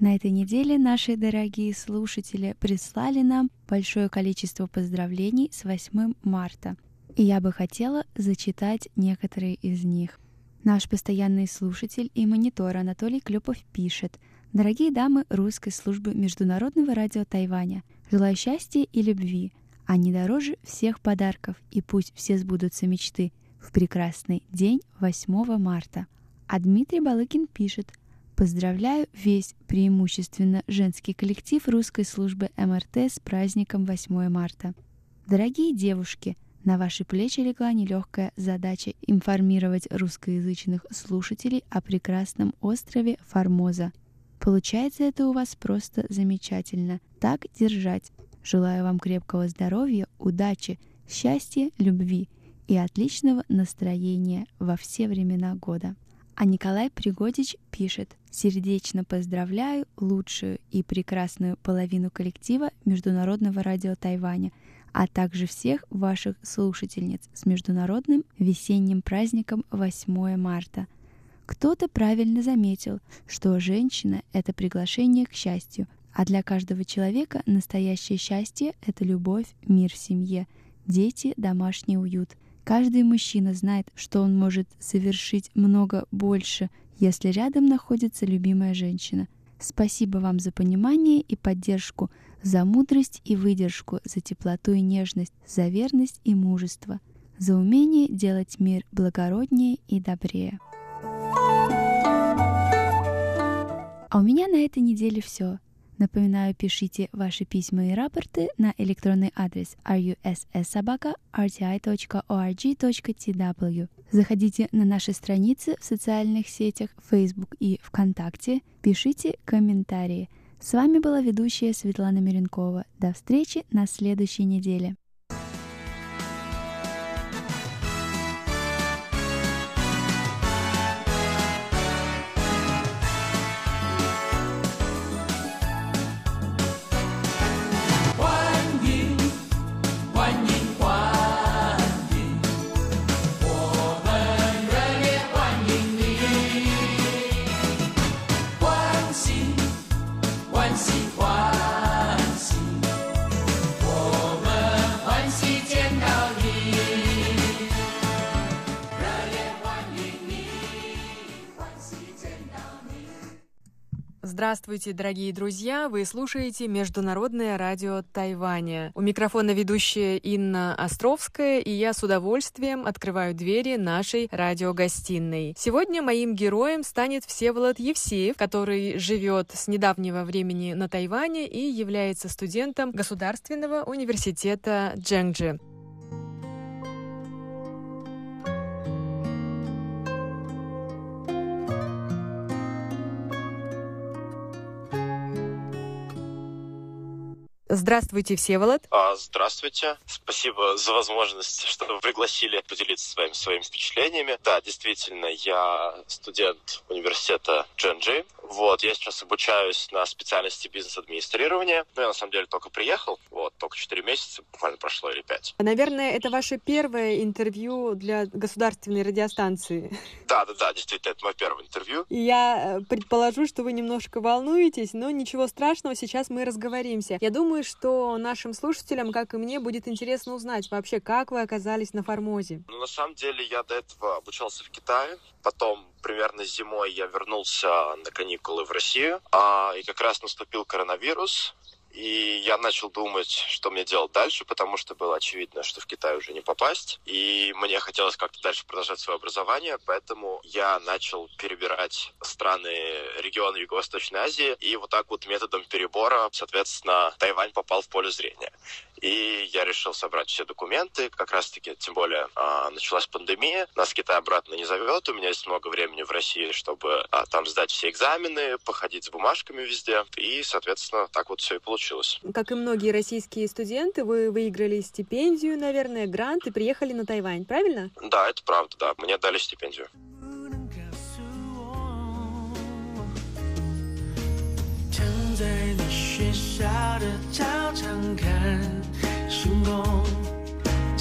На этой неделе наши дорогие слушатели прислали нам большое количество поздравлений с 8 марта – и я бы хотела зачитать некоторые из них. Наш постоянный слушатель и монитор Анатолий Клепов пишет «Дорогие дамы русской службы Международного радио Тайваня, желаю счастья и любви, они дороже всех подарков, и пусть все сбудутся мечты в прекрасный день 8 марта». А Дмитрий Балыкин пишет Поздравляю весь преимущественно женский коллектив русской службы МРТ с праздником 8 марта. Дорогие девушки – на ваши плечи легла нелегкая задача информировать русскоязычных слушателей о прекрасном острове Формоза. Получается это у вас просто замечательно. Так держать. Желаю вам крепкого здоровья, удачи, счастья, любви и отличного настроения во все времена года. А Николай Пригодич пишет «Сердечно поздравляю лучшую и прекрасную половину коллектива Международного радио Тайваня – а также всех ваших слушательниц с международным весенним праздником 8 марта. Кто-то правильно заметил, что женщина — это приглашение к счастью, а для каждого человека настоящее счастье — это любовь, мир в семье, дети, домашний уют. Каждый мужчина знает, что он может совершить много больше, если рядом находится любимая женщина. Спасибо вам за понимание и поддержку, за мудрость и выдержку, за теплоту и нежность, за верность и мужество, за умение делать мир благороднее и добрее. А у меня на этой неделе все. Напоминаю, пишите ваши письма и рапорты на электронный адрес russsobaka.rti.org.tw. Заходите на наши страницы в социальных сетях Facebook и ВКонтакте, пишите комментарии. С вами была ведущая Светлана Миренкова. До встречи на следующей неделе. Здравствуйте, дорогие друзья! Вы слушаете Международное радио Тайваня. У микрофона ведущая Инна Островская, и я с удовольствием открываю двери нашей радиогостиной. Сегодня моим героем станет Всеволод Евсеев, который живет с недавнего времени на Тайване и является студентом Государственного университета Джэнджи. Здравствуйте, Всеволод. А, здравствуйте. Спасибо за возможность, что вы пригласили поделиться своими, своими впечатлениями. Да, действительно, я студент университета Дженджи. Вот, я сейчас обучаюсь на специальности бизнес-администрирования. Ну, я на самом деле только приехал. Вот, только 4 месяца, буквально прошло или 5. Наверное, это ваше первое интервью для государственной радиостанции. Да, да, да, действительно, это мое первое интервью. И я э, предположу, что вы немножко волнуетесь, но ничего страшного, сейчас мы разговоримся. Я думаю, что нашим слушателям, как и мне, будет интересно узнать вообще, как вы оказались на Формозе. Ну, на самом деле, я до этого обучался в Китае, потом примерно зимой я вернулся на каникулы в Россию, а, и как раз наступил коронавирус, и я начал думать, что мне делать дальше, потому что было очевидно, что в Китай уже не попасть. И мне хотелось как-то дальше продолжать свое образование, поэтому я начал перебирать страны региона Юго-Восточной Азии. И вот так вот методом перебора, соответственно, Тайвань попал в поле зрения. И я решил собрать все документы, как раз-таки, тем более, а, началась пандемия, нас Китай обратно не зовет, у меня есть много времени в России, чтобы а, там сдать все экзамены, походить с бумажками везде, и, соответственно, так вот все и получилось. Как и многие российские студенты, вы выиграли стипендию, наверное, грант и приехали на Тайвань, правильно? Да, это правда, да, мне дали стипендию. 在你学校的操场看星空，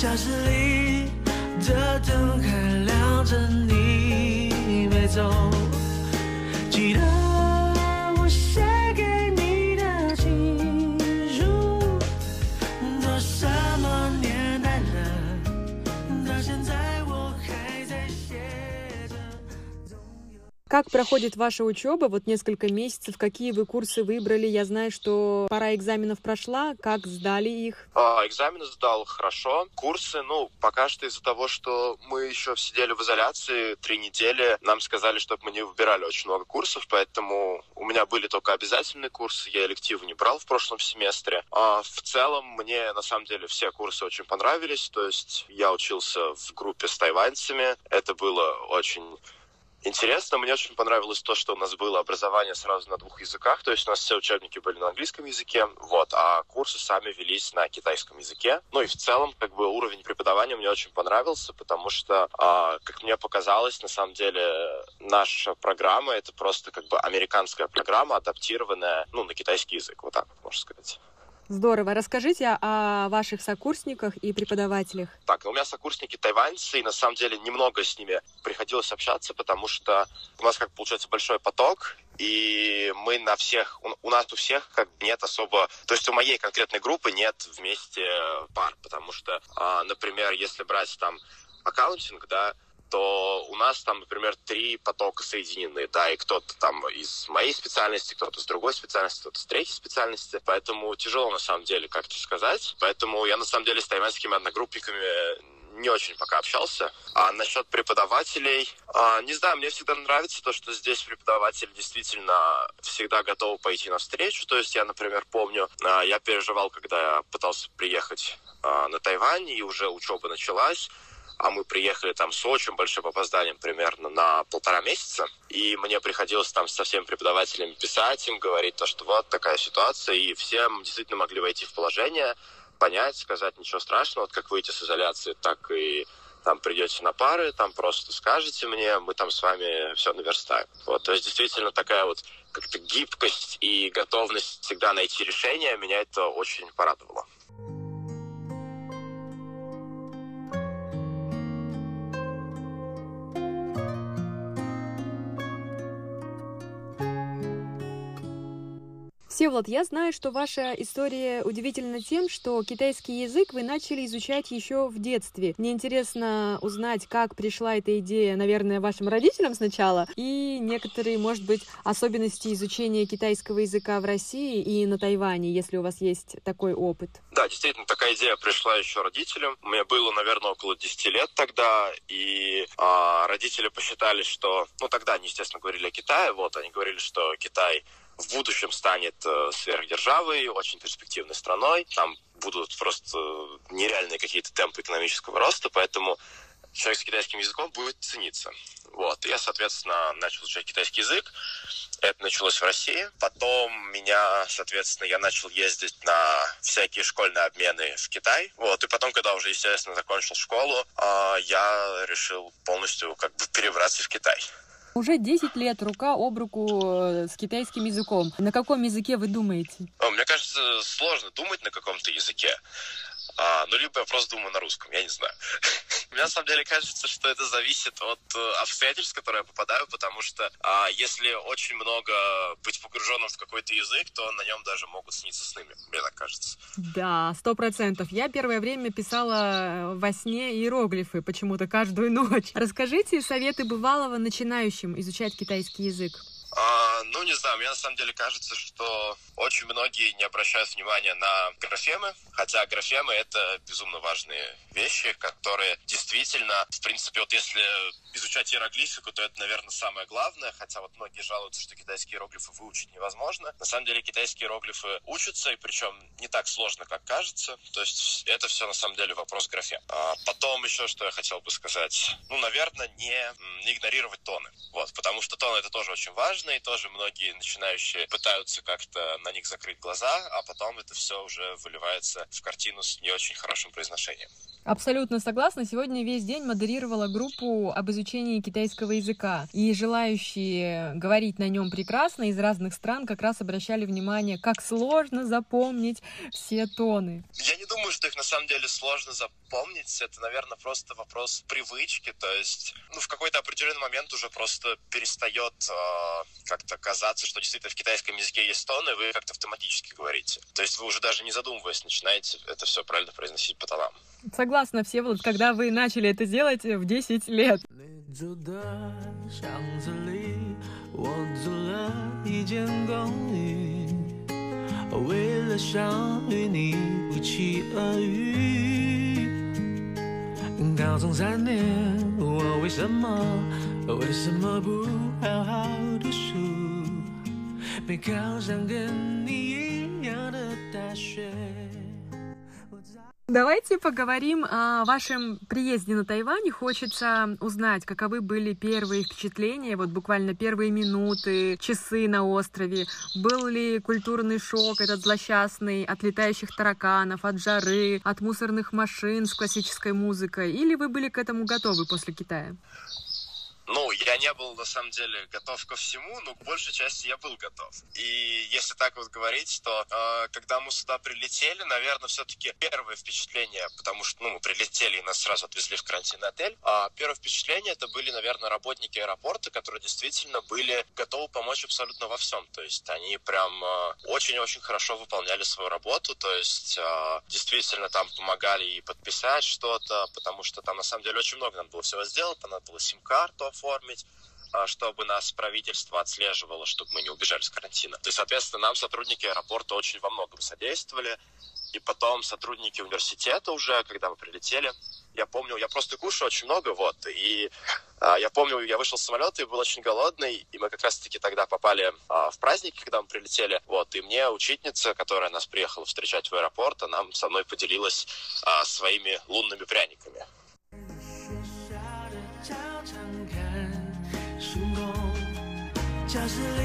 教室里的灯还亮着，你没走，记得。Как проходит ваша учеба? Вот несколько месяцев, какие вы курсы выбрали? Я знаю, что пора экзаменов прошла. Как сдали их? А, экзамены сдал хорошо. Курсы, ну, пока что из-за того, что мы еще сидели в изоляции три недели, нам сказали, чтобы мы не выбирали очень много курсов, поэтому у меня были только обязательные курсы, я элективы не брал в прошлом семестре. А в целом мне, на самом деле, все курсы очень понравились, то есть я учился в группе с тайваньцами, это было очень Интересно, мне очень понравилось то, что у нас было образование сразу на двух языках, то есть у нас все учебники были на английском языке, вот, а курсы сами велись на китайском языке. Ну и в целом, как бы, уровень преподавания мне очень понравился, потому что, а, как мне показалось, на самом деле, наша программа — это просто, как бы, американская программа, адаптированная, ну, на китайский язык, вот так можно сказать. Здорово. Расскажите о ваших сокурсниках и преподавателях. Так, у меня сокурсники тайваньцы, и на самом деле немного с ними приходилось общаться, потому что у нас, как получается, большой поток, и мы на всех, у, нас у всех как нет особо, то есть у моей конкретной группы нет вместе пар, потому что, а, например, если брать там аккаунтинг, да, то у нас там, например, три потока соединены, да, и кто-то там из моей специальности, кто-то с другой специальности, кто-то с третьей специальности, поэтому тяжело на самом деле как-то сказать, поэтому я на самом деле с тайваньскими одногруппниками не очень пока общался. А насчет преподавателей, а, не знаю, мне всегда нравится то, что здесь преподаватель действительно всегда готов пойти навстречу. То есть я, например, помню, а, я переживал, когда я пытался приехать а, на Тайвань, и уже учеба началась а мы приехали там с очень большим опозданием, примерно на полтора месяца, и мне приходилось там со всеми преподавателями писать им, говорить то, что вот такая ситуация, и всем действительно могли войти в положение, понять, сказать ничего страшного, вот как выйти с изоляции, так и там придете на пары, там просто скажете мне, мы там с вами все наверстаем. Вот, то есть действительно такая вот как-то гибкость и готовность всегда найти решение, меня это очень порадовало. Всеволод, я знаю, что ваша история удивительна тем, что китайский язык вы начали изучать еще в детстве. Мне интересно узнать, как пришла эта идея, наверное, вашим родителям сначала, и некоторые, может быть, особенности изучения китайского языка в России и на Тайване, если у вас есть такой опыт. Да, действительно, такая идея пришла еще родителям. Мне было, наверное, около 10 лет тогда, и а, родители посчитали, что... Ну, тогда они, естественно, говорили о Китае, вот, они говорили, что Китай в будущем станет э, сверхдержавой, очень перспективной страной. Там будут просто нереальные какие-то темпы экономического роста, поэтому человек с китайским языком будет цениться. Вот. Я, соответственно, начал изучать китайский язык. Это началось в России. Потом меня, соответственно, я начал ездить на всякие школьные обмены в Китай. Вот. И потом, когда уже, естественно, закончил школу, а, я решил полностью как бы перебраться в Китай. Уже 10 лет рука об руку э, с китайским языком. На каком языке вы думаете? Мне кажется, сложно думать на каком-то языке. А, ну, либо я просто думаю на русском, я не знаю. Мне на самом деле кажется, что это зависит от э, обстоятельств, в которые я попадаю, потому что а, если очень много быть погруженным в какой-то язык, то на нем даже могут сниться сны, мне так кажется. Да, сто процентов. Я первое время писала во сне иероглифы почему-то каждую ночь. Расскажите советы бывалого начинающим изучать китайский язык. А, ну, не знаю, мне на самом деле кажется, что очень многие не обращают внимания на графемы, хотя графемы — это безумно важные вещи, которые действительно, в принципе, вот если изучать иероглифику, то это, наверное, самое главное, хотя вот многие жалуются, что китайские иероглифы выучить невозможно. На самом деле китайские иероглифы учатся, и причем не так сложно, как кажется. То есть это все на самом деле вопрос графем. А потом еще, что я хотел бы сказать. Ну, наверное, не, не игнорировать тоны. Вот, потому что тоны это тоже очень важно, и тоже многие начинающие пытаются как-то на них закрыть глаза, а потом это все уже выливается в картину с не очень хорошим произношением. Абсолютно согласна. Сегодня весь день модерировала группу об изучении китайского языка. И желающие говорить на нем прекрасно из разных стран как раз обращали внимание, как сложно запомнить все тоны. Я не думаю, что их на самом деле сложно запомнить. Это, наверное, просто вопрос привычки. То есть, ну, в какой-то определенный момент уже просто перестает э, как-то казаться, что действительно в китайском языке есть тоны, вы как-то автоматически говорите. То есть вы уже даже не задумываясь начинаете это все правильно произносить по тонам. Согласна, все вот когда вы начали это делать в 10 лет. 高中三年我为什么为什么不好好读书没考上跟你一样的大学。Давайте поговорим о вашем приезде на Тайвань. Хочется узнать, каковы были первые впечатления, вот буквально первые минуты, часы на острове. Был ли культурный шок этот злосчастный от летающих тараканов, от жары, от мусорных машин с классической музыкой? Или вы были к этому готовы после Китая? Ну, я не был, на самом деле, готов ко всему, но к большей части я был готов. И если так вот говорить, то э, когда мы сюда прилетели, наверное, все-таки первое впечатление, потому что ну, мы прилетели и нас сразу отвезли в карантинный отель, а первое впечатление это были, наверное, работники аэропорта, которые действительно были готовы помочь абсолютно во всем. То есть они прям э, очень-очень хорошо выполняли свою работу, то есть э, действительно там помогали и подписать что-то, потому что там на самом деле очень много надо было всего сделать, там надо было сим-карту оформить, а, чтобы нас правительство отслеживало, чтобы мы не убежали с карантина. То есть, соответственно, нам сотрудники аэропорта очень во многом содействовали. И потом сотрудники университета уже, когда мы прилетели, я помню, я просто кушаю очень много, вот, и а, я помню, я вышел с самолета и был очень голодный, и мы как раз-таки тогда попали а, в праздники, когда мы прилетели, вот, и мне учительница, которая нас приехала встречать в аэропорт, она со мной поделилась а, своими лунными пряниками. 假使。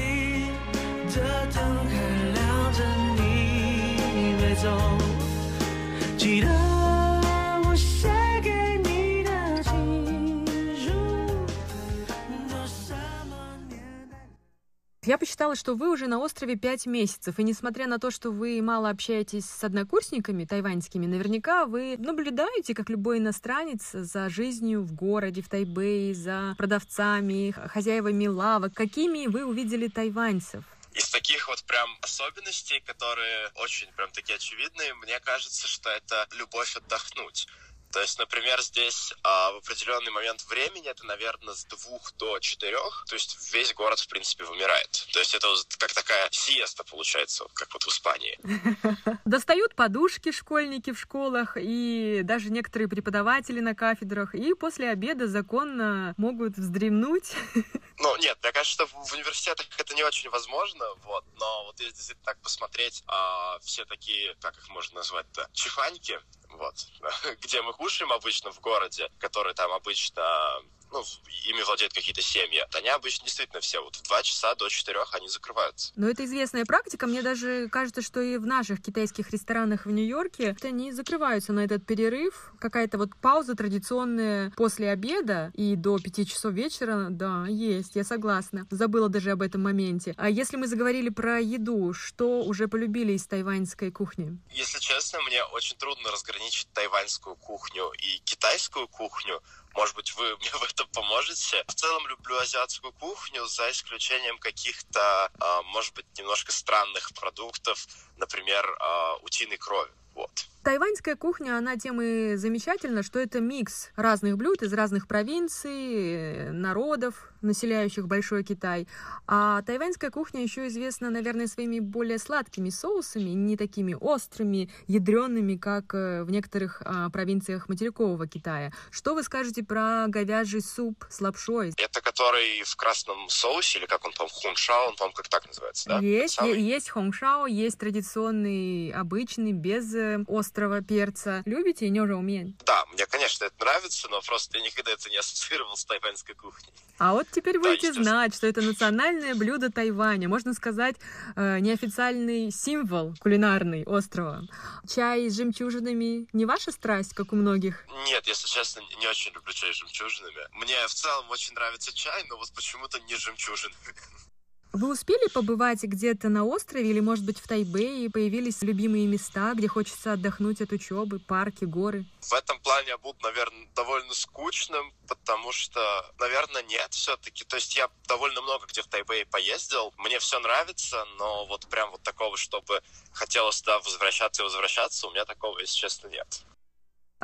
Я посчитала, что вы уже на острове пять месяцев, и несмотря на то, что вы мало общаетесь с однокурсниками тайваньскими, наверняка вы наблюдаете, как любой иностранец, за жизнью в городе, в Тайбэе, за продавцами, хозяевами лавок. Какими вы увидели тайваньцев? Из таких вот прям особенностей, которые очень прям такие очевидные, мне кажется, что это любовь отдохнуть. То есть, например, здесь а, в определенный момент времени, это, наверное, с двух до четырех, то есть весь город, в принципе, вымирает. То есть это как такая сиеста получается, как вот в Испании. Достают подушки школьники в школах и даже некоторые преподаватели на кафедрах, и после обеда законно могут вздремнуть. Ну, нет, мне кажется, что в университетах это не очень возможно, вот, но вот если так посмотреть, а, все такие, как их можно назвать-то, чифаньки, вот, где мы кушаем обычно в городе, который там обычно ну, ими владеют какие-то семьи. Они обычно действительно все вот в 2 часа до 4 они закрываются. Но это известная практика. Мне даже кажется, что и в наших китайских ресторанах в Нью-Йорке они закрываются на этот перерыв. Какая-то вот пауза традиционная после обеда и до 5 часов вечера. Да, есть, я согласна. Забыла даже об этом моменте. А если мы заговорили про еду, что уже полюбили из тайваньской кухни? Если честно, мне очень трудно разграничить тайваньскую кухню и китайскую кухню. Может быть, вы мне в этом поможете. В целом люблю азиатскую кухню, за исключением каких-то, а, может быть, немножко странных продуктов, например, а, утиной крови. Вот. Тайваньская кухня, она тем и замечательна, что это микс разных блюд из разных провинций, народов, населяющих Большой Китай. А тайваньская кухня еще известна, наверное, своими более сладкими соусами, не такими острыми, ядреными, как э, в некоторых а, провинциях материкового Китая. Что вы скажете про говяжий суп с лапшой? Это который в красном соусе, или как он там, хуншао, он, по-моему, как так называется, да? Есть, есть хуншао, есть традиционный, обычный, без э, острого перца. Любите нёжоумен? Да, мне, конечно, это нравится, но просто я никогда это не ассоциировал с тайваньской кухней. А вот теперь будете да, знать, что это национальное блюдо Тайваня. Можно сказать, э, неофициальный символ кулинарный острова. Чай с жемчужинами не ваша страсть, как у многих? Нет, если честно, не очень люблю чай с жемчужинами. Мне в целом очень нравится чай, но вот почему-то не с жемчужинами. Вы успели побывать где-то на острове или, может быть, в Тайбэе? Появились любимые места, где хочется отдохнуть от учебы, парки, горы? В этом плане я буду, наверное, довольно скучным, потому что, наверное, нет все-таки. То есть я довольно много где в Тайбэе поездил. Мне все нравится, но вот прям вот такого, чтобы хотелось сюда возвращаться и возвращаться, у меня такого, если честно, нет.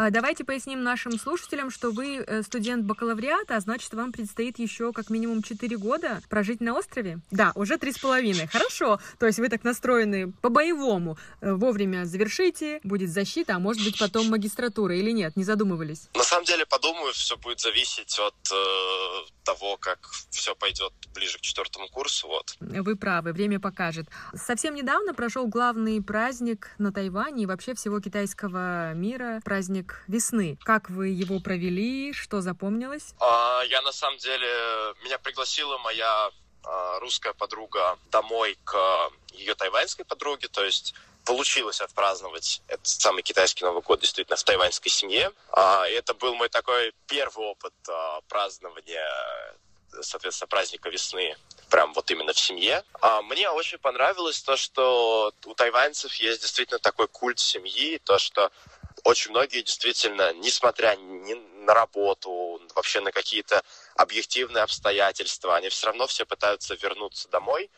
А, давайте поясним нашим слушателям, что вы э, студент бакалавриата, а значит, вам предстоит еще как минимум 4 года прожить на острове. Да, уже три с половиной. Хорошо. То есть вы так настроены по-боевому. Э, вовремя завершите, будет защита, а может быть потом магистратура или нет? Не задумывались? На самом деле, подумаю, все будет зависеть от э, того, как все пойдет ближе к четвертому курсу. Вот. Вы правы, время покажет. Совсем недавно прошел главный праздник на Тайване и вообще всего китайского мира, праздник праздник весны. Как вы его провели? Что запомнилось? А, я на самом деле... Меня пригласила моя а, русская подруга домой к ее тайваньской подруге, то есть получилось отпраздновать этот самый китайский Новый год действительно в тайваньской семье. А, это был мой такой первый опыт а, празднования соответственно, праздника весны прям вот именно в семье. А мне очень понравилось то, что у тайваньцев есть действительно такой культ семьи, то, что очень многие действительно, несмотря ни на работу, вообще на какие-то объективные обстоятельства, они все равно все пытаются вернуться домой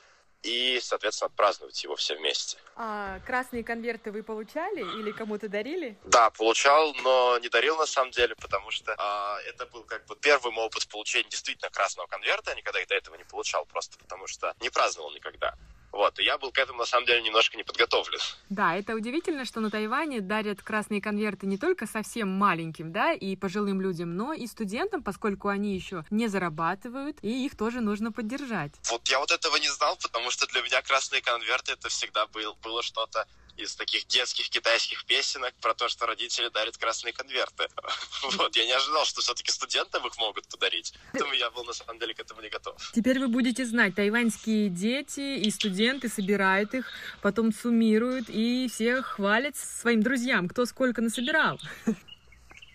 и, соответственно, отпраздновать его все вместе. А красные конверты вы получали или кому-то дарили? Да, получал, но не дарил на самом деле, потому что а, это был как бы первый мой опыт получения действительно красного конверта. Я никогда до этого не получал, просто потому что не праздновал никогда. Вот, и я был к этому, на самом деле, немножко не подготовлен. Да, это удивительно, что на Тайване дарят красные конверты не только совсем маленьким, да, и пожилым людям, но и студентам, поскольку они еще не зарабатывают, и их тоже нужно поддержать. Вот я вот этого не знал, потому что для меня красные конверты это всегда был, было что-то из таких детских китайских песенок про то, что родители дарят красные конверты. Вот, я не ожидал, что все-таки студентам их могут подарить. Поэтому я был, на самом деле, к этому не готов. Теперь вы будете знать, тайваньские дети и студенты собирают их, потом суммируют и всех хвалят своим друзьям, кто сколько насобирал.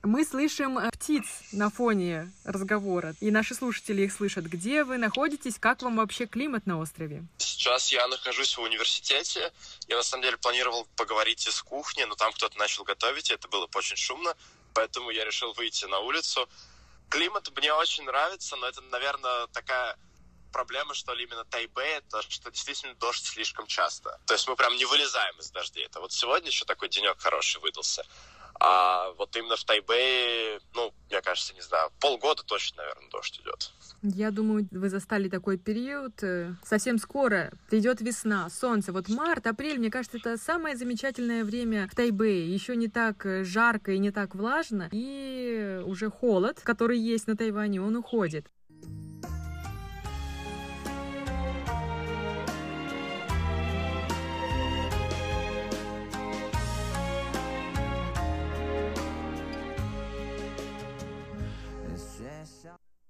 Мы слышим э, птиц на фоне разговора, и наши слушатели их слышат. Где вы находитесь? Как вам вообще климат на острове? Сейчас я нахожусь в университете. Я на самом деле планировал поговорить из кухни, но там кто-то начал готовить, и это было очень шумно, поэтому я решил выйти на улицу. Климат мне очень нравится, но это, наверное, такая проблема, что ли, именно Тайбэя, то, что действительно дождь слишком часто. То есть мы прям не вылезаем из дождей. Это вот сегодня еще такой денек хороший выдался. А вот именно в Тайбэе, ну, мне кажется, не знаю, полгода точно, наверное, дождь идет. Я думаю, вы застали такой период. Э, совсем скоро придет весна, солнце. Вот март, апрель, мне кажется, это самое замечательное время в Тайбэе. Еще не так э, жарко и не так влажно. И уже холод, который есть на Тайване, он уходит.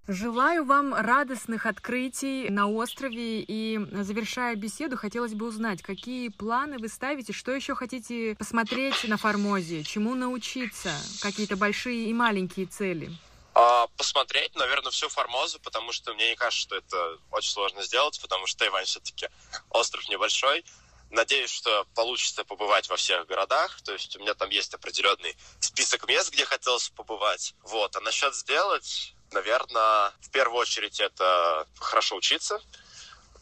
Желаю вам радостных открытий на острове. И завершая беседу, хотелось бы узнать, какие планы вы ставите, что еще хотите посмотреть на Формозе, чему научиться, какие-то большие и маленькие цели. А, посмотреть, наверное, всю Формозу, потому что мне не кажется, что это очень сложно сделать, потому что Тайвань все-таки остров небольшой. Надеюсь, что получится побывать во всех городах. То есть у меня там есть определенный список мест, где хотелось побывать. Вот. А насчет сделать, наверное, в первую очередь это хорошо учиться.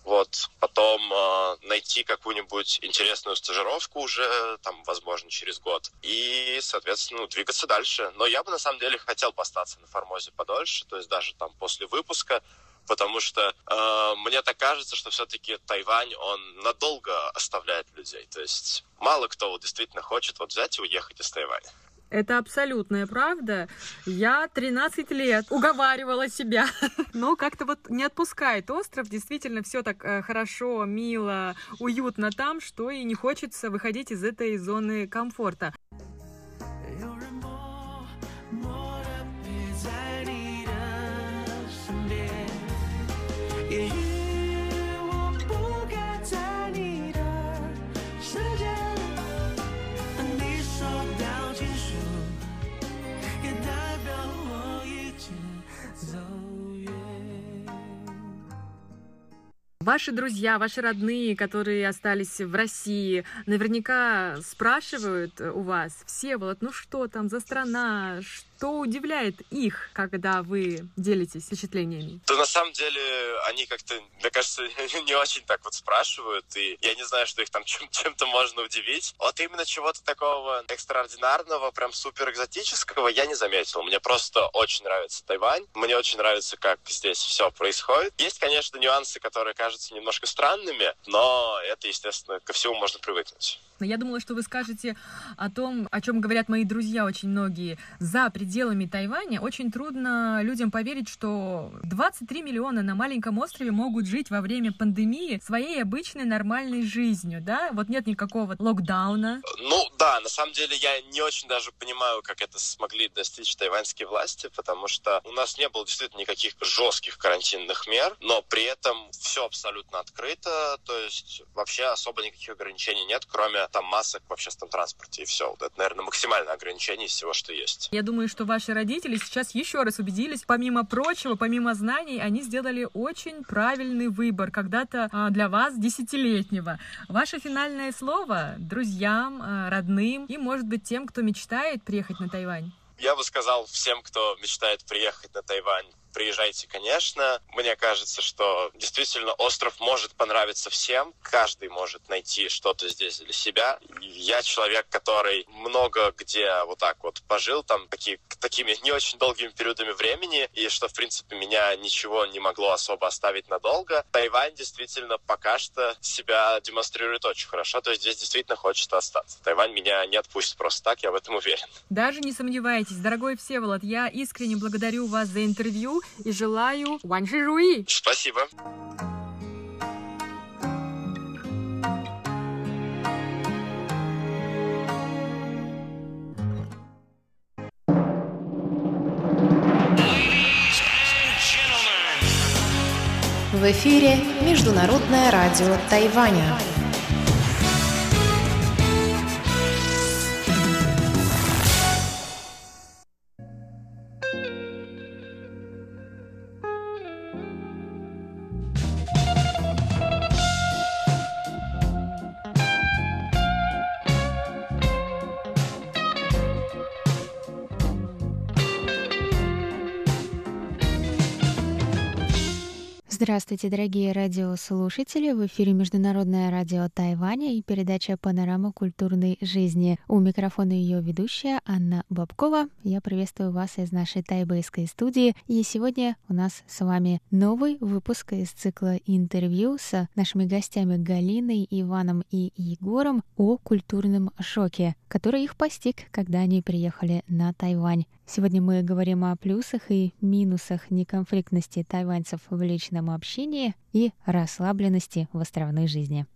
Вот, потом э, найти какую-нибудь интересную стажировку уже, там, возможно, через год. И, соответственно, ну, двигаться дальше. Но я бы, на самом деле, хотел остаться на Формозе подольше, то есть даже там после выпуска, потому что э, мне так кажется, что все-таки Тайвань, он надолго оставляет людей. То есть мало кто действительно хочет вот взять и уехать из Тайваня. Это абсолютная правда. Я 13 лет уговаривала себя, но как-то вот не отпускает остров. Действительно, все так э, хорошо, мило, уютно там, что и не хочется выходить из этой зоны комфорта. Ваши друзья, ваши родные, которые остались в России, наверняка спрашивают у вас, все, вот, ну что там за страна, что удивляет их, когда вы делитесь впечатлениями? Да на самом деле они как-то, мне кажется, не очень так вот спрашивают, и я не знаю, что их там чем- чем-то можно удивить. Вот именно чего-то такого экстраординарного, прям супер экзотического я не заметил. Мне просто очень нравится Тайвань, мне очень нравится, как здесь все происходит. Есть, конечно, нюансы, которые кажутся немножко странными, но это, естественно, ко всему можно привыкнуть. Я думала, что вы скажете о том, о чем говорят мои друзья очень многие. За пределами Тайваня очень трудно людям поверить, что 23 миллиона на маленьком острове могут жить во время пандемии своей обычной нормальной жизнью, да? Вот нет никакого локдауна. Ну да, на самом деле я не очень даже понимаю, как это смогли достичь тайваньские власти, потому что у нас не было действительно никаких жестких карантинных мер, но при этом все абсолютно открыто, то есть вообще особо никаких ограничений нет, кроме там масок в общественном транспорте, и все. Вот это, наверное, максимальное ограничение из всего, что есть. Я думаю, что ваши родители сейчас еще раз убедились, помимо прочего, помимо знаний, они сделали очень правильный выбор когда-то а, для вас, десятилетнего. Ваше финальное слово друзьям, а, родным и, может быть, тем, кто мечтает приехать на Тайвань? Я бы сказал всем, кто мечтает приехать на Тайвань, приезжайте, конечно. Мне кажется, что действительно остров может понравиться всем. Каждый может найти что-то здесь для себя. Я человек, который много где вот так вот пожил, там такие, такими не очень долгими периодами времени, и что, в принципе, меня ничего не могло особо оставить надолго. Тайвань действительно пока что себя демонстрирует очень хорошо, то есть здесь действительно хочется остаться. Тайвань меня не отпустит просто так, я в этом уверен. Даже не сомневайтесь, дорогой Всеволод, я искренне благодарю вас за интервью и желаю ванши руи. Спасибо. В эфире Международное радио Тайваня. Здравствуйте, дорогие радиослушатели! В эфире Международное радио Тайваня и передача «Панорама культурной жизни». У микрофона ее ведущая Анна Бабкова. Я приветствую вас из нашей тайбэйской студии. И сегодня у нас с вами новый выпуск из цикла интервью с нашими гостями Галиной, Иваном и Егором о культурном шоке, который их постиг, когда они приехали на Тайвань. Сегодня мы говорим о плюсах и минусах неконфликтности тайваньцев в личном общении и расслабленности в островной жизни.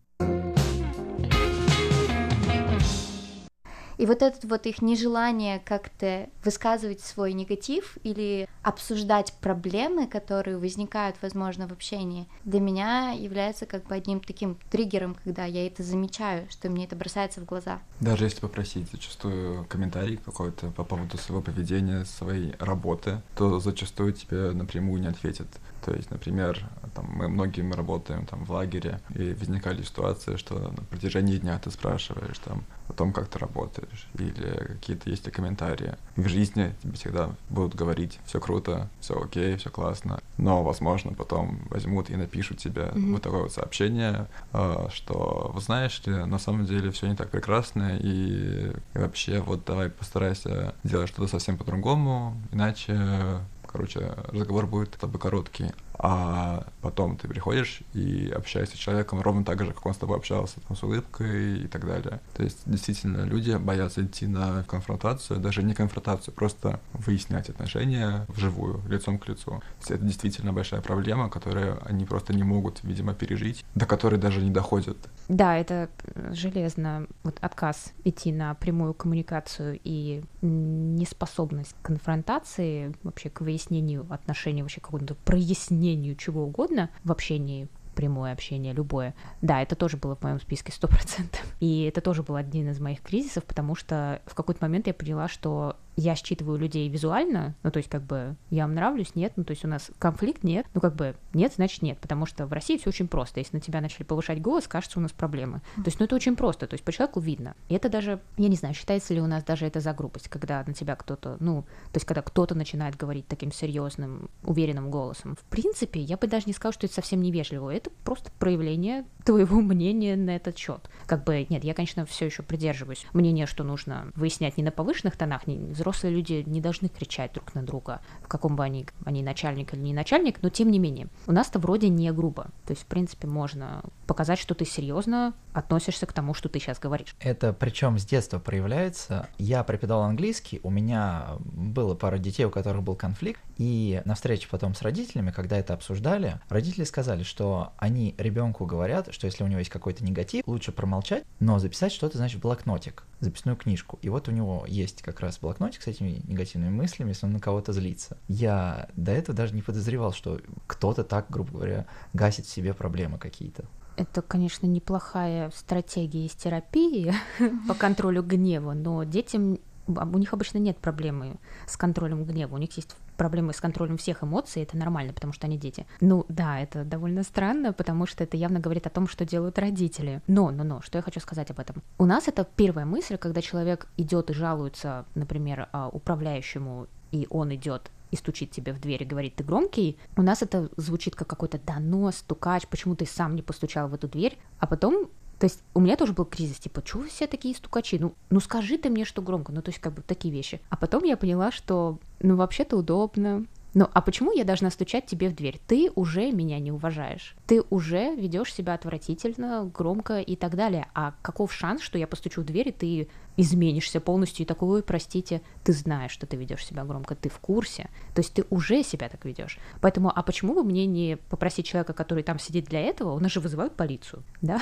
И вот это вот их нежелание как-то высказывать свой негатив или обсуждать проблемы, которые возникают, возможно, в общении, для меня является как бы одним таким триггером, когда я это замечаю, что мне это бросается в глаза. Даже если попросить зачастую комментарий какой-то по поводу своего поведения, своей работы, то зачастую тебе напрямую не ответят. То есть, например, там, мы многие мы работаем там в лагере, и возникали ситуации, что на протяжении дня ты спрашиваешь там о том, как ты работаешь, или какие-то есть комментарии. В жизни тебе всегда будут говорить, все круто, все окей, все классно, но, возможно, потом возьмут и напишут тебе mm-hmm. вот такое вот сообщение, а, что, вы знаешь ли, на самом деле все не так прекрасно, и вообще вот давай постарайся делать что-то совсем по-другому, иначе Короче, разговор будет тобой короткий а потом ты приходишь и общаешься с человеком ровно так же, как он с тобой общался, там, с улыбкой и так далее. То есть, действительно, люди боятся идти на конфронтацию, даже не конфронтацию, просто выяснять отношения вживую, лицом к лицу. Это действительно большая проблема, которую они просто не могут, видимо, пережить, до которой даже не доходят. Да, это железно вот отказ идти на прямую коммуникацию и неспособность к конфронтации, вообще к выяснению отношений, вообще какому-то прояснению чего угодно в общении прямое общение, любое. Да, это тоже было в моем списке 100%. И это тоже был один из моих кризисов, потому что в какой-то момент я поняла, что я считываю людей визуально, ну, то есть, как бы, я вам нравлюсь, нет, ну, то есть, у нас конфликт, нет, ну, как бы, нет, значит, нет, потому что в России все очень просто, если на тебя начали повышать голос, кажется, у нас проблемы. То есть, ну, это очень просто, то есть, по человеку видно. И это даже, я не знаю, считается ли у нас даже это за грубость, когда на тебя кто-то, ну, то есть, когда кто-то начинает говорить таким серьезным, уверенным голосом. В принципе, я бы даже не сказала, что это совсем невежливо, это просто проявление твоего мнения на этот счет. Как бы, нет, я, конечно, все еще придерживаюсь мнения, что нужно выяснять не на повышенных тонах, не взрослые люди не должны кричать друг на друга, в каком бы они, они начальник или не начальник, но тем не менее, у нас-то вроде не грубо. То есть, в принципе, можно показать, что ты серьезно относишься к тому, что ты сейчас говоришь. Это причем с детства проявляется. Я преподавал английский, у меня было пара детей, у которых был конфликт, и на встрече потом с родителями, когда это обсуждали, родители сказали, что они ребенку говорят, что если у него есть какой-то негатив, лучше промолчать, но записать что-то, значит, в блокнотик, записную книжку. И вот у него есть как раз блокнотик с этими негативными мыслями, если он на кого-то злится. Я до этого даже не подозревал, что кто-то так, грубо говоря, гасит в себе проблемы какие-то. это, конечно, неплохая стратегия из терапии по контролю гнева, но детям у них обычно нет проблемы с контролем гнева, у них есть проблемы с контролем всех эмоций, это нормально, потому что они дети. Ну да, это довольно странно, потому что это явно говорит о том, что делают родители. Но, но, но, что я хочу сказать об этом? У нас это первая мысль, когда человек идет и жалуется, например, а, управляющему, и он идет и стучит тебе в дверь и говорит, ты громкий, у нас это звучит как какой-то донос, стукач, почему ты сам не постучал в эту дверь, а потом то есть у меня тоже был кризис, типа, чего вы все такие стукачи? Ну, ну скажи ты мне, что громко. Ну, то есть как бы такие вещи. А потом я поняла, что, ну, вообще-то удобно. Ну, а почему я должна стучать тебе в дверь? Ты уже меня не уважаешь. Ты уже ведешь себя отвратительно, громко и так далее. А каков шанс, что я постучу в дверь, и ты изменишься полностью и такой, ой, простите, ты знаешь, что ты ведешь себя громко, ты в курсе, то есть ты уже себя так ведешь. Поэтому, а почему бы мне не попросить человека, который там сидит для этого, нас же вызывают полицию, да,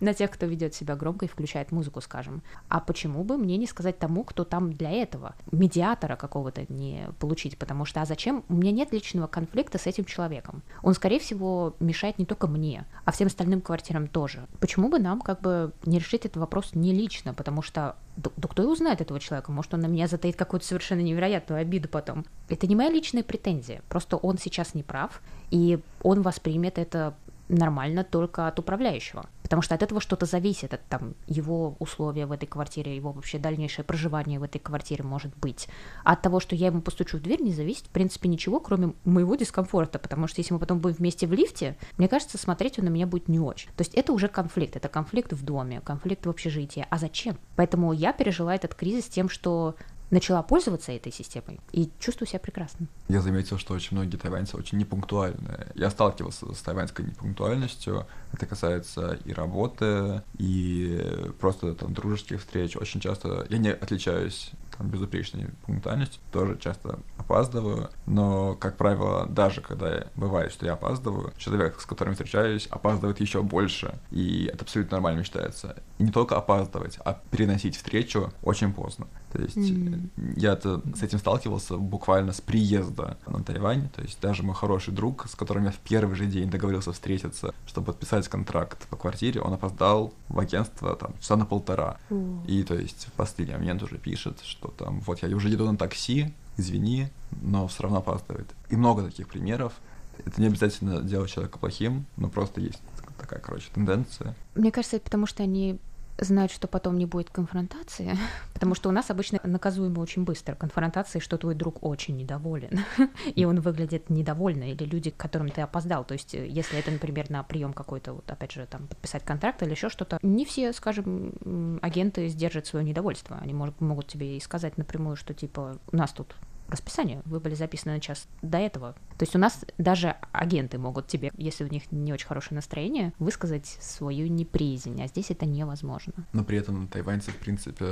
на тех, кто ведет себя громко и включает музыку, скажем. А почему бы мне не сказать тому, кто там для этого, медиатора какого-то не получить, потому что, а зачем, у меня нет личного конфликта с этим человеком. Он, скорее всего, мешает не только мне, а всем остальным квартирам тоже. Почему бы нам как бы не решить этот вопрос не лично, потому что да, да кто и узнает этого человека? Может, он на меня затаит какую-то совершенно невероятную обиду потом. Это не моя личная претензия. Просто он сейчас не прав, и он воспримет это нормально только от управляющего. Потому что от этого что-то зависит, от там, его условия в этой квартире, его вообще дальнейшее проживание в этой квартире может быть. А от того, что я ему постучу в дверь, не зависит, в принципе, ничего, кроме моего дискомфорта. Потому что если мы потом будем вместе в лифте, мне кажется, смотреть он на меня будет не очень. То есть это уже конфликт. Это конфликт в доме, конфликт в общежитии. А зачем? Поэтому я пережила этот кризис тем, что начала пользоваться этой системой и чувствую себя прекрасно. Я заметил, что очень многие тайваньцы очень непунктуальные. Я сталкивался с тайваньской непунктуальностью. Это касается и работы, и просто там дружеских встреч. Очень часто я не отличаюсь там, безупречной пунктуальностью, тоже часто опаздываю, но, как правило, даже когда бывает, что я опаздываю, человек, с которым встречаюсь, опаздывает еще больше, и это абсолютно нормально считается. И не только опаздывать, а переносить встречу очень поздно. То есть mm. я -то с этим сталкивался буквально с приезда на Тайвань. То есть даже мой хороший друг, с которым я в первый же день договорился встретиться, чтобы подписать контракт по квартире, он опоздал в агентство там часа на полтора. Mm. И то есть в последний момент уже пишет, что там вот я уже еду на такси, извини, но все равно опаздывает. И много таких примеров. Это не обязательно делать человека плохим, но просто есть такая, короче, тенденция. Мне кажется, это потому что они знают, что потом не будет конфронтации, потому что у нас обычно наказуемо очень быстро конфронтации, что твой друг очень недоволен, и он выглядит недовольно, или люди, к которым ты опоздал. То есть, если это, например, на прием какой-то, вот опять же, там подписать контракт или еще что-то, не все, скажем, агенты сдержат свое недовольство. Они могут, могут тебе и сказать напрямую, что типа у нас тут расписание, вы были записаны на час до этого. То есть у нас даже агенты могут тебе, если у них не очень хорошее настроение, высказать свою неприязнь, а здесь это невозможно. Но при этом тайваньцы, в принципе,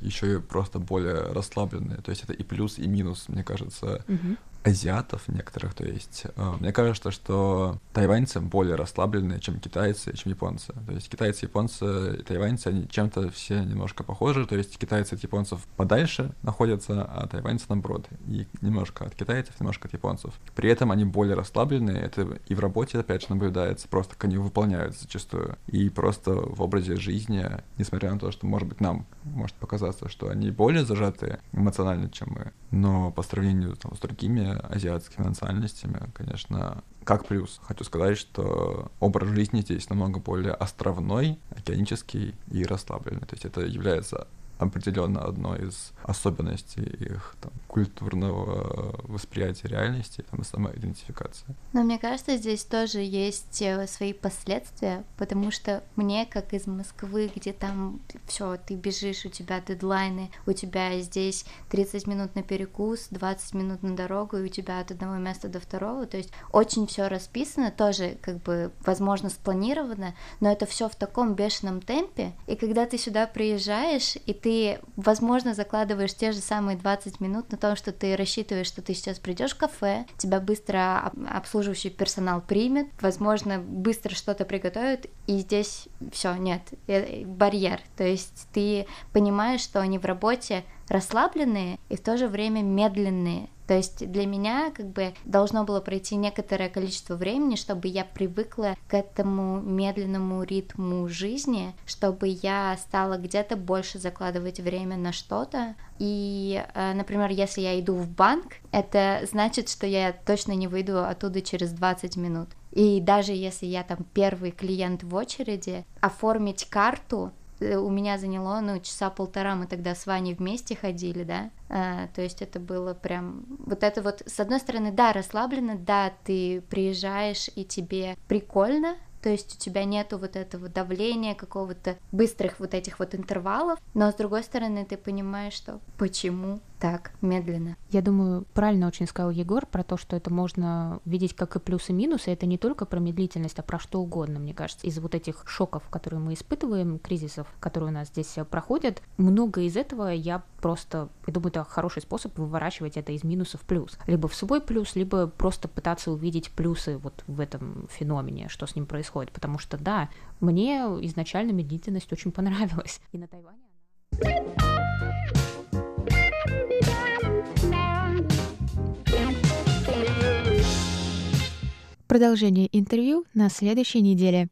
еще и просто более расслабленные. То есть это и плюс, и минус, мне кажется, угу азиатов некоторых, то есть э, мне кажется, что тайваньцы более расслабленные, чем китайцы, чем японцы. То есть китайцы, японцы и тайваньцы, они чем-то все немножко похожи, то есть китайцы от японцев подальше находятся, а тайваньцы наоборот. И немножко от китайцев, немножко от японцев. При этом они более расслабленные, это и в работе, опять же, наблюдается, просто как они выполняют зачастую. И просто в образе жизни, несмотря на то, что, может быть, нам может показаться, что они более зажатые эмоционально, чем мы, но по сравнению там, с другими азиатскими национальностями, конечно, как плюс. Хочу сказать, что образ жизни здесь намного более островной, океанический и расслабленный. То есть это является определенно одной из особенностей их там, культурного восприятия реальности там, самоидентификации. Но мне кажется, здесь тоже есть э, свои последствия, потому что мне, как из Москвы, где там все, ты бежишь, у тебя дедлайны, у тебя здесь 30 минут на перекус, 20 минут на дорогу, и у тебя от одного места до второго, то есть очень все расписано, тоже как бы, возможно, спланировано, но это все в таком бешеном темпе, и когда ты сюда приезжаешь, и ты, возможно, закладываешь те же самые 20 минут на то, что ты рассчитываешь, что ты сейчас придешь в кафе, тебя быстро обслуживающий персонал примет, возможно, быстро что-то приготовит, И здесь все, нет, э, барьер. То есть ты понимаешь, что они в работе расслабленные и в то же время медленные. То есть для меня как бы должно было пройти некоторое количество времени, чтобы я привыкла к этому медленному ритму жизни, чтобы я стала где-то больше закладывать время на что-то. И, э, например, если я иду в банк, это значит, что я точно не выйду оттуда через 20 минут. И даже если я там первый клиент в очереди, оформить карту Э, у меня заняло, ну, часа полтора, мы тогда с Ваней вместе ходили, да, а, то есть это было прям, вот это вот, с одной стороны, да, расслабленно, да, ты приезжаешь и тебе прикольно, то есть у тебя нету вот этого давления, какого-то быстрых вот этих вот интервалов, но с другой стороны ты понимаешь, что почему так медленно. Я думаю, правильно очень сказал Егор про то, что это можно видеть как и плюсы и минусы. Это не только про медлительность, а про что угодно, мне кажется. Из вот этих шоков, которые мы испытываем, кризисов, которые у нас здесь проходят, много из этого я просто, я думаю, это хороший способ выворачивать это из минусов в плюс. Либо в свой плюс, либо просто пытаться увидеть плюсы вот в этом феномене, что с ним происходит. Потому что, да, мне изначально медлительность очень понравилась. И на Тайване Продолжение интервью на следующей неделе.